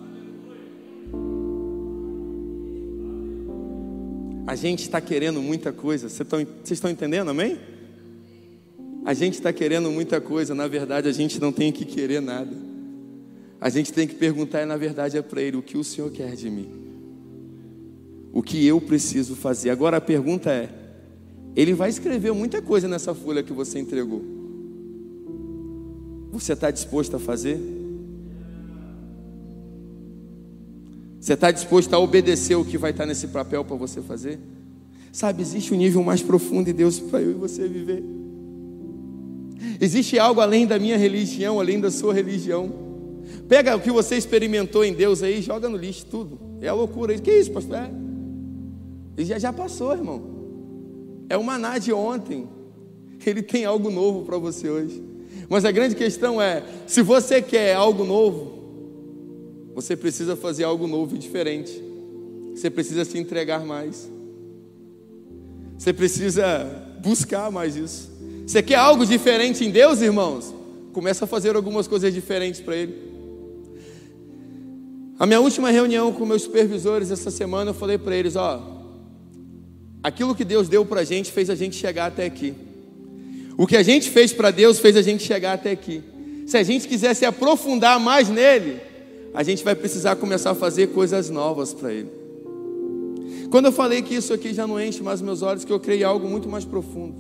A gente está querendo muita coisa. Vocês estão entendendo, amém? A gente está querendo muita coisa. Na verdade, a gente não tem que querer nada. A gente tem que perguntar, e na verdade é para Ele: o que o Senhor quer de mim? O que eu preciso fazer? Agora a pergunta é: Ele vai escrever muita coisa nessa folha que você entregou. Você está disposto a fazer? Você está disposto a obedecer o que vai estar nesse papel para você fazer? Sabe, existe um nível mais profundo de Deus para eu e você viver. Existe algo além da minha religião, além da sua religião. Pega o que você experimentou em Deus aí, joga no lixo tudo. É a loucura. Que isso, pastor? É. Ele já, já passou, irmão. É o maná de ontem. Ele tem algo novo para você hoje. Mas a grande questão é: se você quer algo novo, você precisa fazer algo novo e diferente. Você precisa se entregar mais. Você precisa buscar mais isso. Você quer algo diferente em Deus, irmãos? Começa a fazer algumas coisas diferentes para Ele. A minha última reunião com meus supervisores essa semana, eu falei para eles: ó, aquilo que Deus deu para a gente fez a gente chegar até aqui. O que a gente fez para Deus fez a gente chegar até aqui. Se a gente quiser se aprofundar mais nele, a gente vai precisar começar a fazer coisas novas para Ele. Quando eu falei que isso aqui já não enche mais meus olhos, que eu creio algo muito mais profundo.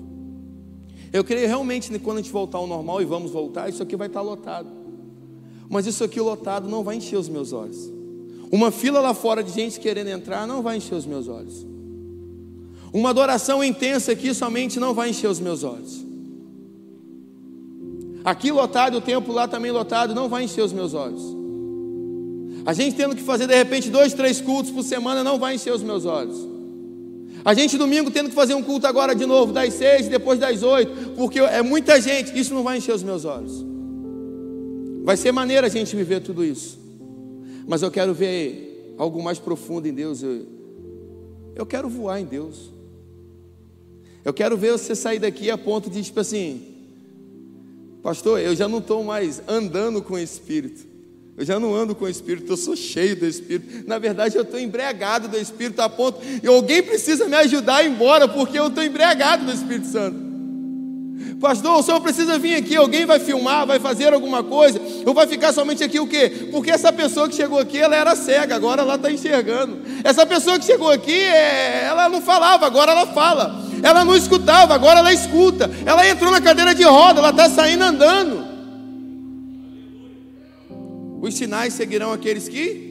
Eu creio realmente que quando a gente voltar ao normal e vamos voltar, isso aqui vai estar lotado. Mas isso aqui lotado não vai encher os meus olhos. Uma fila lá fora de gente querendo entrar não vai encher os meus olhos. Uma adoração intensa aqui somente não vai encher os meus olhos. Aqui lotado, o templo lá também lotado, não vai encher os meus olhos. A gente tendo que fazer de repente dois, três cultos por semana não vai encher os meus olhos. A gente domingo tendo que fazer um culto agora de novo, das seis, depois das oito, porque é muita gente, isso não vai encher os meus olhos. Vai ser maneira a gente viver tudo isso. Mas eu quero ver algo mais profundo em Deus. Eu, eu quero voar em Deus. Eu quero ver você sair daqui a ponto de, tipo assim, pastor, eu já não estou mais andando com o Espírito. Eu já não ando com o Espírito, eu sou cheio do Espírito. Na verdade, eu estou embriagado do Espírito a ponto. E alguém precisa me ajudar a ir embora, porque eu estou embriagado do Espírito Santo. Pastor, o senhor precisa vir aqui, alguém vai filmar, vai fazer alguma coisa, ou vai ficar somente aqui o quê? Porque essa pessoa que chegou aqui, ela era cega, agora ela está enxergando. Essa pessoa que chegou aqui, é, ela não falava, agora ela fala. Ela não escutava, agora ela escuta. Ela entrou na cadeira de roda, ela está saindo andando. Os sinais seguirão aqueles que.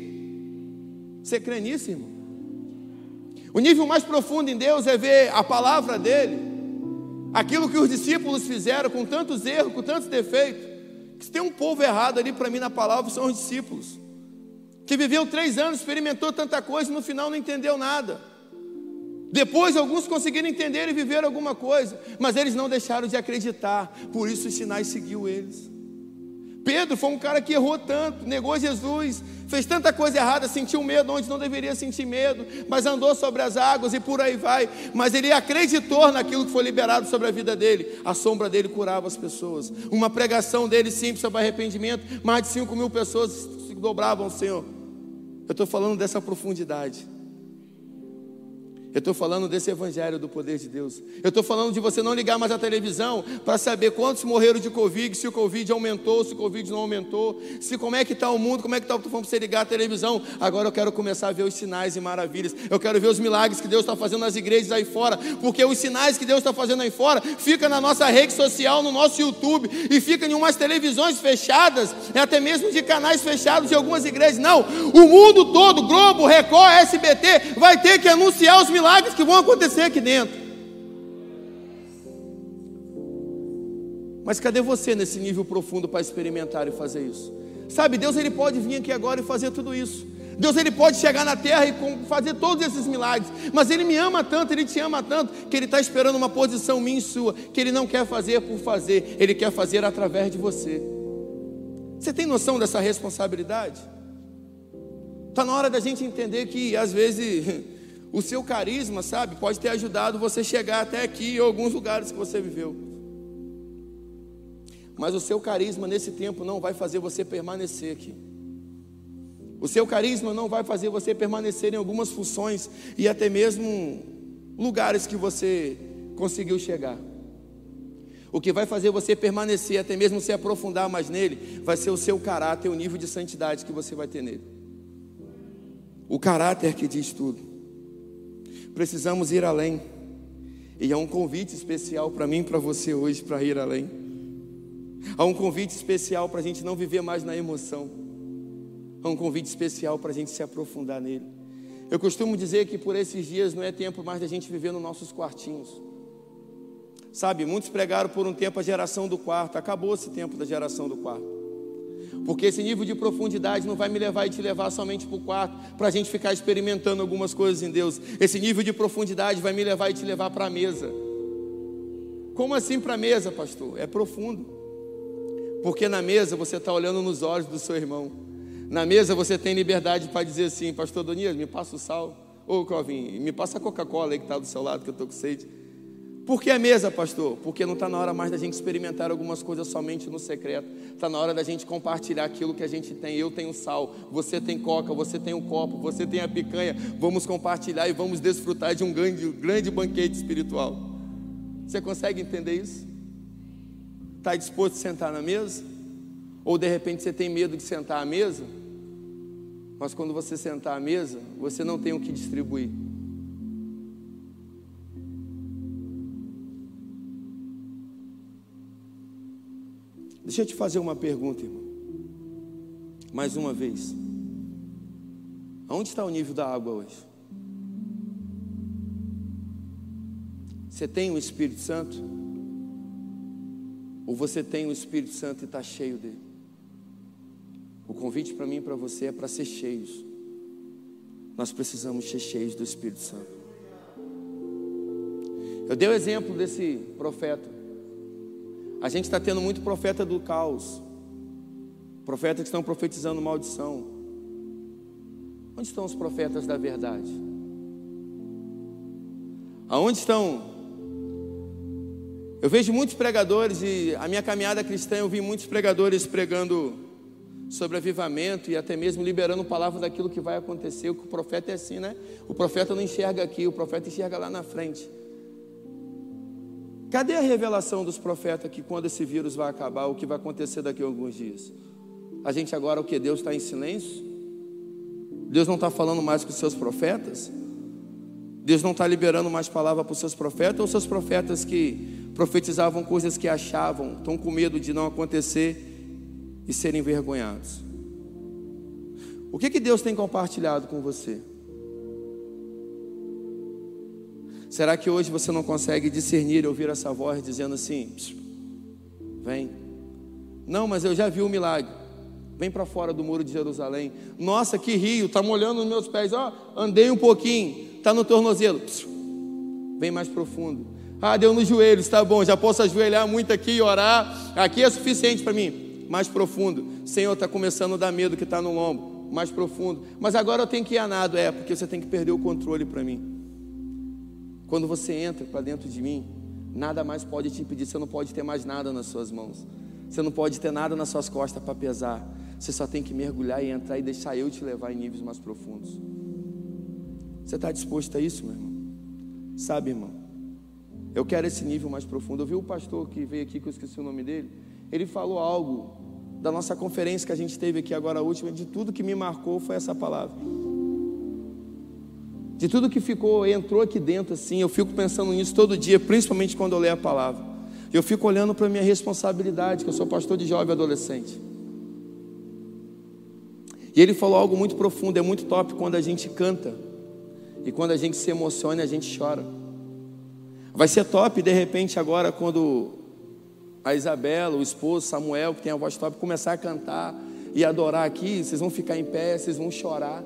Você crê nisso, irmão? O nível mais profundo em Deus é ver a palavra dele, aquilo que os discípulos fizeram com tantos erros, com tantos defeitos. Que se tem um povo errado ali para mim na palavra, são os discípulos, que viveu três anos, experimentou tanta coisa e no final não entendeu nada. Depois alguns conseguiram entender e viver alguma coisa, mas eles não deixaram de acreditar, por isso os sinais seguiu eles. Pedro foi um cara que errou tanto, negou Jesus, fez tanta coisa errada, sentiu medo onde não deveria sentir medo, mas andou sobre as águas e por aí vai. Mas ele acreditou naquilo que foi liberado sobre a vida dele. A sombra dele curava as pessoas. Uma pregação dele simples sobre arrependimento, mais de 5 mil pessoas se dobravam ao Senhor. Eu estou falando dessa profundidade. Eu estou falando desse evangelho do poder de Deus. Eu estou falando de você não ligar mais a televisão para saber quantos morreram de Covid, se o Covid aumentou, se o Covid não aumentou, se como é que está o mundo, como é que está o falando para você ligar a televisão. Agora eu quero começar a ver os sinais e maravilhas. Eu quero ver os milagres que Deus está fazendo nas igrejas aí fora, porque os sinais que Deus está fazendo aí fora fica na nossa rede social, no nosso YouTube e fica em umas televisões fechadas, até mesmo de canais fechados de algumas igrejas. Não, o mundo todo, Globo, Record, SBT, vai ter que anunciar os milagres milagres que vão acontecer aqui dentro. Mas cadê você nesse nível profundo para experimentar e fazer isso? Sabe, Deus ele pode vir aqui agora e fazer tudo isso. Deus ele pode chegar na terra e fazer todos esses milagres, mas ele me ama tanto, ele te ama tanto, que ele está esperando uma posição minha e sua, que ele não quer fazer por fazer, ele quer fazer através de você. Você tem noção dessa responsabilidade? Está na hora da gente entender que às vezes O seu carisma, sabe, pode ter ajudado você chegar até aqui ou alguns lugares que você viveu. Mas o seu carisma nesse tempo não vai fazer você permanecer aqui. O seu carisma não vai fazer você permanecer em algumas funções e até mesmo lugares que você conseguiu chegar. O que vai fazer você permanecer, até mesmo se aprofundar mais nele, vai ser o seu caráter, o nível de santidade que você vai ter nele. O caráter que diz tudo precisamos ir além. E há um convite especial para mim e para você hoje para ir além. Há um convite especial para a gente não viver mais na emoção. Há um convite especial para a gente se aprofundar nele. Eu costumo dizer que por esses dias não é tempo mais da gente viver nos nossos quartinhos. Sabe, muitos pregaram por um tempo a geração do quarto. Acabou esse tempo da geração do quarto. Porque esse nível de profundidade não vai me levar e te levar somente para o quarto, para a gente ficar experimentando algumas coisas em Deus. Esse nível de profundidade vai me levar e te levar para a mesa. Como assim para a mesa, pastor? É profundo. Porque na mesa você está olhando nos olhos do seu irmão. Na mesa você tem liberdade para dizer assim, pastor Donias, me passa o sal. Ô, Covin, me passa a Coca-Cola aí que está do seu lado, que eu estou com sede. Por que a mesa, pastor? Porque não está na hora mais da gente experimentar algumas coisas somente no secreto. Está na hora da gente compartilhar aquilo que a gente tem. Eu tenho sal, você tem coca, você tem o copo, você tem a picanha. Vamos compartilhar e vamos desfrutar de um grande, grande banquete espiritual. Você consegue entender isso? Está disposto a sentar na mesa? Ou de repente você tem medo de sentar à mesa? Mas quando você sentar à mesa, você não tem o que distribuir. Deixa eu te fazer uma pergunta, irmão. Mais uma vez. Aonde está o nível da água hoje? Você tem o Espírito Santo? Ou você tem o Espírito Santo e está cheio dele? O convite para mim e para você é para ser cheios. Nós precisamos ser cheios do Espírito Santo. Eu dei o exemplo desse profeta. A gente está tendo muito profeta do caos, profetas que estão profetizando maldição. Onde estão os profetas da verdade? Aonde estão? Eu vejo muitos pregadores e a minha caminhada cristã eu vi muitos pregadores pregando sobre avivamento e até mesmo liberando palavra daquilo que vai acontecer. O profeta é assim, né? O profeta não enxerga aqui, o profeta enxerga lá na frente. Cadê a revelação dos profetas que quando esse vírus vai acabar, o que vai acontecer daqui a alguns dias? A gente agora o que? Deus está em silêncio? Deus não está falando mais com os seus profetas? Deus não está liberando mais palavra para os seus profetas? Ou seus profetas que profetizavam coisas que achavam, estão com medo de não acontecer e serem envergonhados? O que, que Deus tem compartilhado com você? Será que hoje você não consegue discernir e ouvir essa voz dizendo assim: vem? Não, mas eu já vi o milagre. Vem para fora do muro de Jerusalém. Nossa, que rio, está molhando os meus pés. Ó, andei um pouquinho, está no tornozelo. Vem mais profundo. Ah, deu nos joelhos, está bom, já posso ajoelhar muito aqui e orar. Aqui é suficiente para mim. Mais profundo. Senhor, está começando a dar medo que está no lombo. Mais profundo. Mas agora eu tenho que ir a nado. É, porque você tem que perder o controle para mim. Quando você entra para dentro de mim, nada mais pode te impedir, você não pode ter mais nada nas suas mãos. Você não pode ter nada nas suas costas para pesar. Você só tem que mergulhar e entrar e deixar eu te levar em níveis mais profundos. Você está disposto a isso, meu irmão? Sabe, irmão? Eu quero esse nível mais profundo. Eu vi o pastor que veio aqui, que eu esqueci o nome dele. Ele falou algo da nossa conferência que a gente teve aqui agora, a última, de tudo que me marcou foi essa palavra de tudo que ficou, entrou aqui dentro assim, eu fico pensando nisso todo dia, principalmente quando eu leio a palavra. Eu fico olhando para a minha responsabilidade, que eu sou pastor de jovem e adolescente. E ele falou algo muito profundo, é muito top quando a gente canta e quando a gente se emociona, a gente chora. Vai ser top de repente agora quando a Isabela, o esposo Samuel, que tem a voz top, começar a cantar e adorar aqui, vocês vão ficar em pé, vocês vão chorar.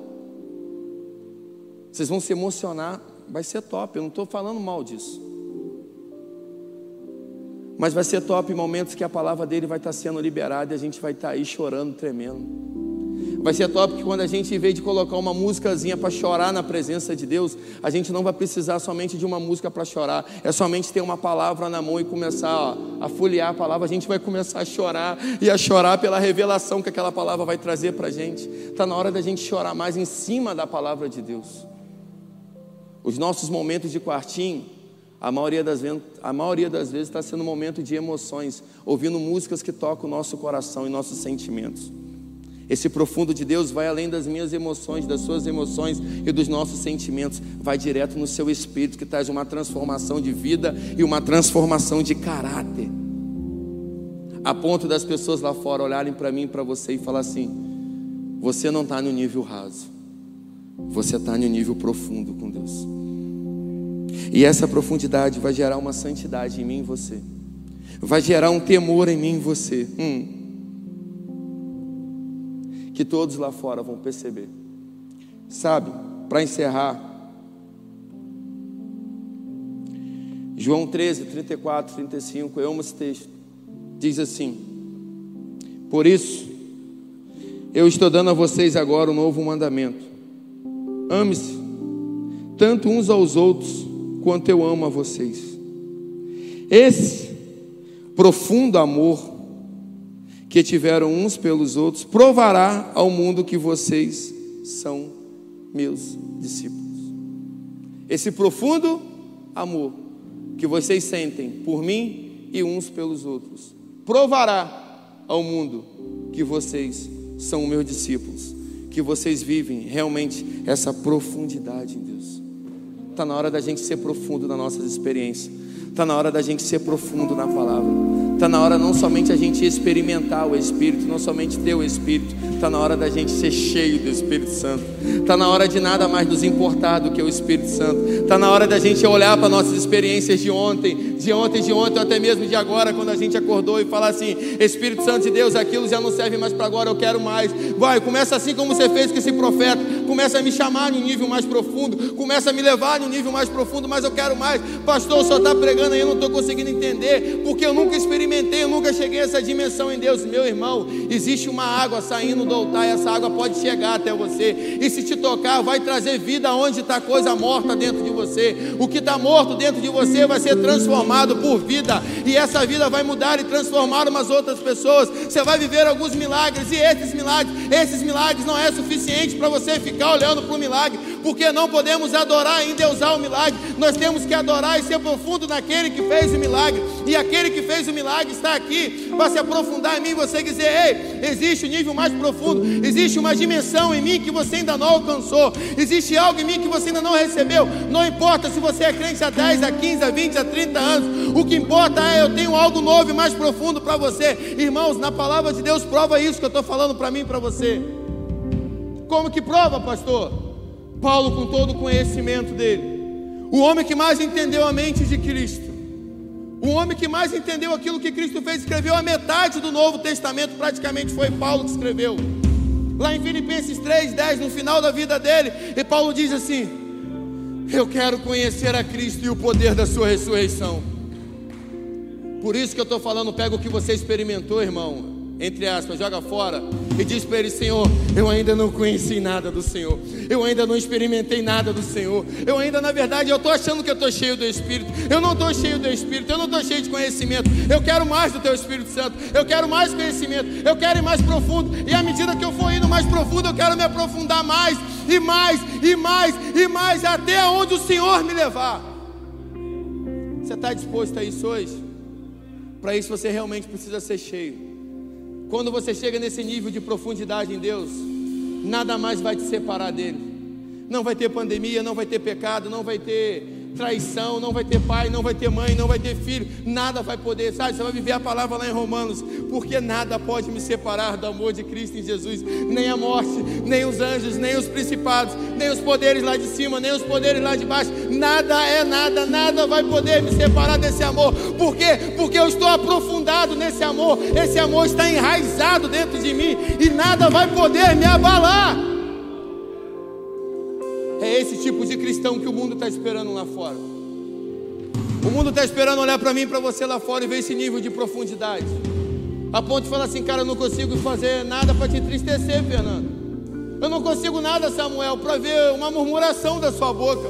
Vocês vão se emocionar, vai ser top. Eu não estou falando mal disso. Mas vai ser top em momentos que a palavra dele vai estar sendo liberada e a gente vai estar aí chorando, tremendo. Vai ser top que quando a gente, em de colocar uma músicazinha para chorar na presença de Deus, a gente não vai precisar somente de uma música para chorar, é somente ter uma palavra na mão e começar ó, a folhear a palavra. A gente vai começar a chorar e a chorar pela revelação que aquela palavra vai trazer para a gente. Está na hora da gente chorar mais em cima da palavra de Deus. Os nossos momentos de quartinho, a maioria das, vezes, a maioria das vezes está sendo um momento de emoções, ouvindo músicas que tocam o nosso coração e nossos sentimentos. Esse profundo de Deus vai além das minhas emoções, das suas emoções e dos nossos sentimentos, vai direto no seu espírito, que traz uma transformação de vida e uma transformação de caráter. A ponto das pessoas lá fora olharem para mim para você e falar assim: você não está no nível raso, você está no nível profundo com Deus. E essa profundidade vai gerar uma santidade em mim e você. Vai gerar um temor em mim e você. Hum. Que todos lá fora vão perceber. Sabe, para encerrar, João 13, 34, 35, eu amo esse texto. Diz assim: Por isso, eu estou dando a vocês agora um novo mandamento. Ame-se, tanto uns aos outros, quanto eu amo a vocês. Esse profundo amor que tiveram uns pelos outros provará ao mundo que vocês são meus discípulos. Esse profundo amor que vocês sentem por mim e uns pelos outros provará ao mundo que vocês são meus discípulos, que vocês vivem realmente essa profundidade em Deus. Está na hora da gente ser profundo nas nossas experiências. Está na hora da gente ser profundo na palavra. Está na hora não somente a gente experimentar o Espírito, não somente ter o Espírito. Está na hora da gente ser cheio do Espírito Santo. Está na hora de nada mais nos importar do que o Espírito Santo. Está na hora da gente olhar para nossas experiências de ontem, de ontem, de ontem, ou até mesmo de agora, quando a gente acordou e falar assim: Espírito Santo de Deus, aquilo já não serve mais para agora, eu quero mais. Vai, começa assim como você fez com esse profeta. Começa a me chamar no nível mais profundo. Começa a me levar no nível mais profundo, mas eu quero mais. Pastor, só está pregando aí, eu não estou conseguindo entender, porque eu nunca experimentei, eu nunca cheguei a essa dimensão em Deus. Meu irmão, existe uma água saindo do altar e essa água pode chegar até você. E se te tocar, vai trazer vida onde está coisa morta dentro de você. O que está morto dentro de você vai ser transformado por vida. E essa vida vai mudar e transformar umas outras pessoas. Você vai viver alguns milagres. E esses milagres, esses milagres não é suficiente para você ficar olhando para o milagre. Porque não podemos adorar e endeusar o milagre. Nós temos que adorar e ser profundo naquele que fez o milagre. E aquele que fez o milagre está aqui para se aprofundar em mim. Você dizer, ei, existe um nível mais profundo. Existe uma dimensão em mim que você ainda não alcançou. Existe algo em mim que você ainda não recebeu. Não importa se você é crente há 10, a 15, a 20, a 30 anos. O que importa é eu tenho algo novo e mais profundo para você. Irmãos, na palavra de Deus prova isso que eu estou falando para mim e para você. Como que prova, pastor? Paulo, com todo o conhecimento dele, O homem que mais entendeu a mente de Cristo. O homem que mais entendeu aquilo que Cristo fez, escreveu a metade do Novo Testamento, praticamente foi Paulo que escreveu. Lá em Filipenses 3, 10, no final da vida dele, e Paulo diz assim: Eu quero conhecer a Cristo e o poder da sua ressurreição. Por isso que eu estou falando, pega o que você experimentou, irmão entre aspas, joga fora e diz para ele: Senhor, eu ainda não conheci nada do Senhor, eu ainda não experimentei nada do Senhor, eu ainda, na verdade, eu estou achando que eu estou cheio do Espírito, eu não estou cheio do Espírito, eu não estou cheio de conhecimento, eu quero mais do Teu Espírito Santo, eu quero mais conhecimento, eu quero ir mais profundo, e à medida que eu for indo mais profundo, eu quero me aprofundar mais, e mais, e mais, e mais, até onde o Senhor me levar. Você está disposto a isso hoje? Para isso você realmente precisa ser cheio. Quando você chega nesse nível de profundidade em Deus, nada mais vai te separar dele. Não vai ter pandemia, não vai ter pecado, não vai ter traição, não vai ter pai, não vai ter mãe, não vai ter filho, nada vai poder, sabe? Você vai viver a palavra lá em Romanos, porque nada pode me separar do amor de Cristo em Jesus, nem a morte, nem os anjos, nem os principados, nem os poderes lá de cima, nem os poderes lá de baixo, nada é nada, nada vai poder me separar desse amor, por quê? Porque eu estou aprofundado nesse amor, esse amor está enraizado dentro de mim e nada vai poder me abalar. Cristão que o mundo está esperando lá fora. O mundo está esperando olhar para mim para você lá fora e ver esse nível de profundidade. A ponto de falar assim, cara, eu não consigo fazer nada para te entristecer, Fernando. Eu não consigo nada, Samuel, para ver uma murmuração da sua boca.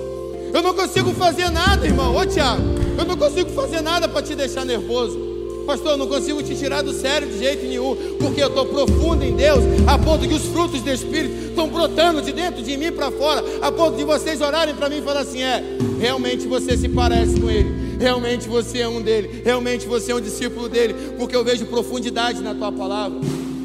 Eu não consigo fazer nada, irmão. Ô Tiago, eu não consigo fazer nada para te deixar nervoso. Pastor, eu não consigo te tirar do sério de jeito nenhum, porque eu estou profundo em Deus, a ponto que os frutos do Espírito estão brotando de dentro de mim para fora, a ponto de vocês orarem para mim e falar assim: é, realmente você se parece com Ele, realmente você é um dele, realmente você é um discípulo dele, porque eu vejo profundidade na tua palavra.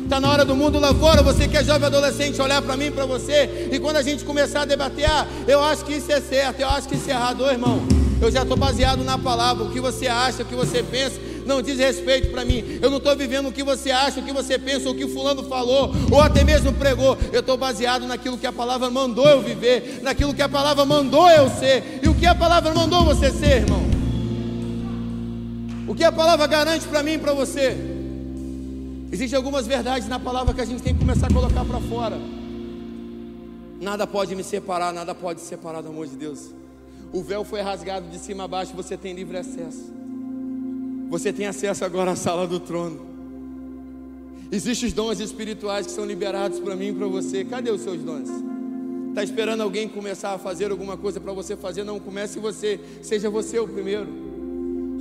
Está na hora do mundo lá fora, você que é jovem adolescente, olhar para mim, para você, e quando a gente começar a debater, ah, eu acho que isso é certo, eu acho que isso é errado, Ô, irmão. Eu já estou baseado na palavra, o que você acha, o que você pensa, não diz respeito para mim. Eu não estou vivendo o que você acha, o que você pensa, o que fulano falou, ou até mesmo pregou. Eu estou baseado naquilo que a palavra mandou eu viver, naquilo que a palavra mandou eu ser. E o que a palavra mandou você ser, irmão? O que a palavra garante para mim e para você? Existem algumas verdades na palavra que a gente tem que começar a colocar para fora. Nada pode me separar, nada pode separar do amor de Deus. O véu foi rasgado de cima a baixo, você tem livre acesso. Você tem acesso agora à sala do trono. Existem os dons espirituais que são liberados para mim e para você. Cadê os seus dons? Está esperando alguém começar a fazer alguma coisa para você fazer? Não comece você, seja você o primeiro.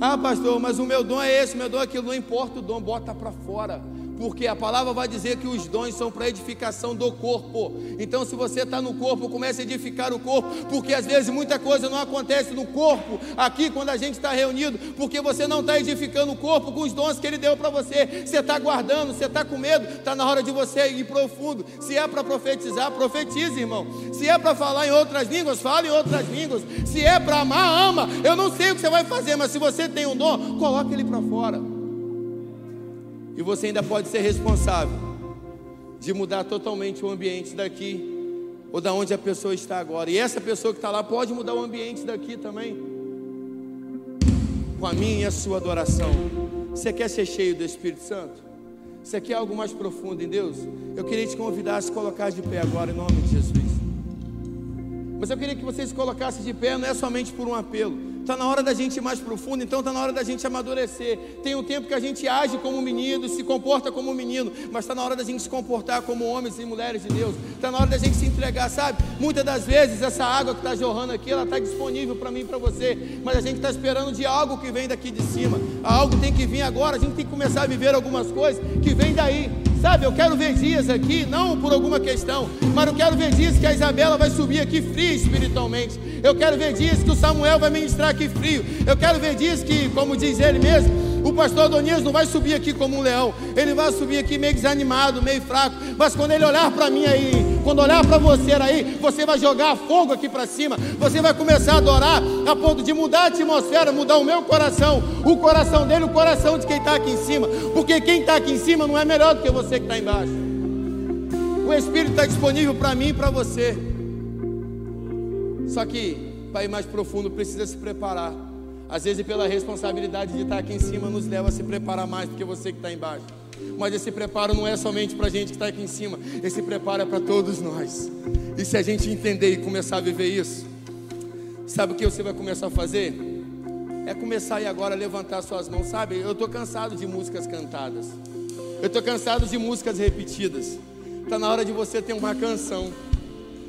Ah, pastor, mas o meu dom é esse, o meu dom é aquilo. Não importa o dom, bota para fora porque a palavra vai dizer que os dons são para edificação do corpo. Então, se você está no corpo, comece a edificar o corpo, porque às vezes muita coisa não acontece no corpo, aqui quando a gente está reunido, porque você não está edificando o corpo com os dons que Ele deu para você. Você está guardando, você está com medo, está na hora de você ir profundo. Se é para profetizar, profetize, irmão. Se é para falar em outras línguas, fale em outras línguas. Se é para amar, ama. Eu não sei o que você vai fazer, mas se você tem um dom, coloque ele para fora. E você ainda pode ser responsável de mudar totalmente o ambiente daqui ou da onde a pessoa está agora. E essa pessoa que está lá pode mudar o ambiente daqui também. Com a minha e a sua adoração. Você quer ser cheio do Espírito Santo? Você quer algo mais profundo em Deus? Eu queria te convidar a se colocar de pé agora em nome de Jesus. Mas eu queria que vocês se colocassem de pé, não é somente por um apelo. Está na hora da gente ir mais profundo, então está na hora da gente amadurecer. Tem um tempo que a gente age como menino, se comporta como menino, mas está na hora da gente se comportar como homens e mulheres de Deus. Está na hora da gente se entregar, sabe? Muitas das vezes essa água que está jorrando aqui, ela está disponível para mim e para você, mas a gente está esperando de algo que vem daqui de cima. Algo tem que vir agora, a gente tem que começar a viver algumas coisas que vem daí. Sabe, eu quero ver dias aqui, não por alguma questão, mas eu quero ver dias que a Isabela vai subir aqui fria espiritualmente. Eu quero ver dias que o Samuel vai ministrar aqui frio. Eu quero ver dias que, como diz ele mesmo, o pastor Adonias não vai subir aqui como um leão, ele vai subir aqui meio desanimado, meio fraco. Mas quando ele olhar para mim aí, quando olhar para você aí, você vai jogar fogo aqui para cima, você vai começar a adorar a ponto de mudar a atmosfera, mudar o meu coração, o coração dele, o coração de quem está aqui em cima, porque quem está aqui em cima não é melhor do que você que está embaixo. O Espírito está disponível para mim e para você. Só que para ir mais profundo, precisa se preparar. Às vezes, pela responsabilidade de estar aqui em cima, nos leva a se preparar mais do que você que está embaixo. Mas esse preparo não é somente para a gente que está aqui em cima, esse preparo é para todos nós. E se a gente entender e começar a viver isso, sabe o que você vai começar a fazer? É começar aí agora a levantar suas mãos, sabe? Eu estou cansado de músicas cantadas, eu estou cansado de músicas repetidas. Está na hora de você ter uma canção,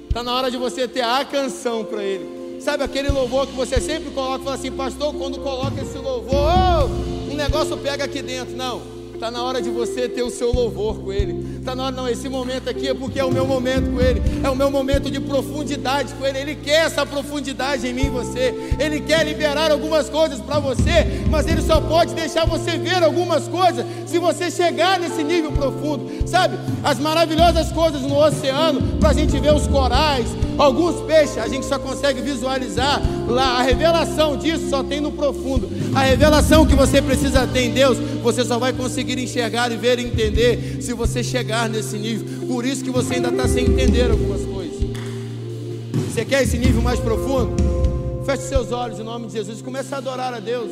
está na hora de você ter a canção para Ele. Sabe aquele louvor que você sempre coloca, fala assim, pastor, quando coloca esse louvor, oh, um negócio pega aqui dentro. Não, está na hora de você ter o seu louvor com Ele. Está na hora, não, esse momento aqui é porque é o meu momento com Ele, é o meu momento de profundidade com Ele. Ele quer essa profundidade em mim e você, Ele quer liberar algumas coisas para você, mas Ele só pode deixar você ver algumas coisas se você chegar nesse nível profundo, sabe? As maravilhosas coisas no oceano, para a gente ver os corais, alguns peixes, a gente só consegue visualizar lá. A revelação disso só tem no profundo. A revelação que você precisa ter em Deus, você só vai conseguir enxergar e ver e entender se você chegar nesse nível. Por isso que você ainda está sem entender algumas coisas. Você quer esse nível mais profundo? Feche seus olhos em nome de Jesus comece a adorar a Deus.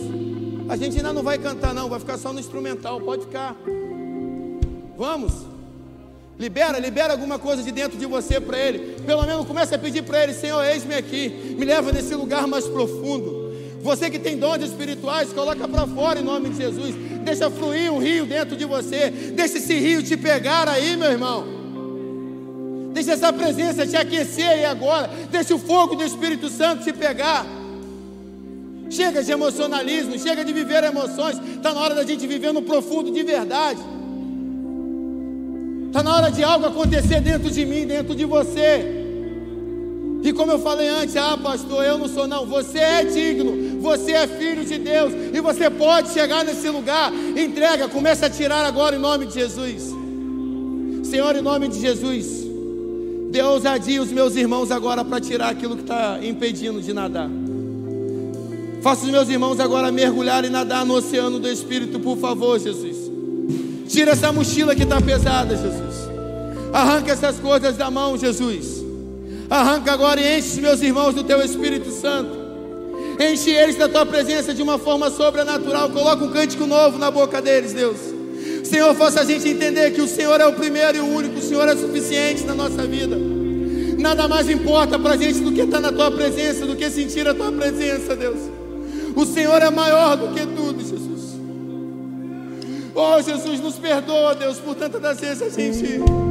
A gente ainda não vai cantar, não, vai ficar só no instrumental, pode ficar. Vamos. Libera, libera alguma coisa de dentro de você para Ele. Pelo menos comece a pedir para Ele: Senhor, eis-me aqui, me leva nesse lugar mais profundo. Você que tem dons espirituais, coloca para fora em nome de Jesus. Deixa fluir um rio dentro de você. Deixa esse rio te pegar aí, meu irmão. Deixa essa presença te aquecer aí agora. Deixa o fogo do Espírito Santo te pegar. Chega de emocionalismo, chega de viver emoções. Está na hora da gente viver no profundo de verdade. Está na hora de algo acontecer dentro de mim, dentro de você. E como eu falei antes, ah, pastor, eu não sou, não. Você é digno, você é filho de Deus, e você pode chegar nesse lugar. Entrega, começa a tirar agora em nome de Jesus. Senhor, em nome de Jesus, dê ousadia os meus irmãos agora para tirar aquilo que está impedindo de nadar. Faça os meus irmãos agora mergulhar e nadar no oceano do Espírito, por favor, Jesus. Tira essa mochila que está pesada, Jesus. Arranca essas coisas da mão, Jesus. Arranca agora e enche os meus irmãos do teu Espírito Santo. Enche eles da tua presença de uma forma sobrenatural. Coloca um cântico novo na boca deles, Deus. Senhor, faça a gente entender que o Senhor é o primeiro e o único, o Senhor é suficiente na nossa vida. Nada mais importa para a gente do que estar na tua presença, do que sentir a tua presença, Deus. O Senhor é maior do que tudo, Jesus. Oh, Jesus, nos perdoa, Deus, por tantas vezes a gente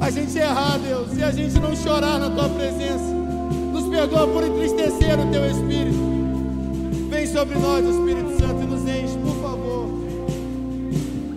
a gente errar, Deus, e a gente não chorar na tua presença. Nos perdoa por entristecer o teu Espírito. Vem sobre nós, Espírito Santo.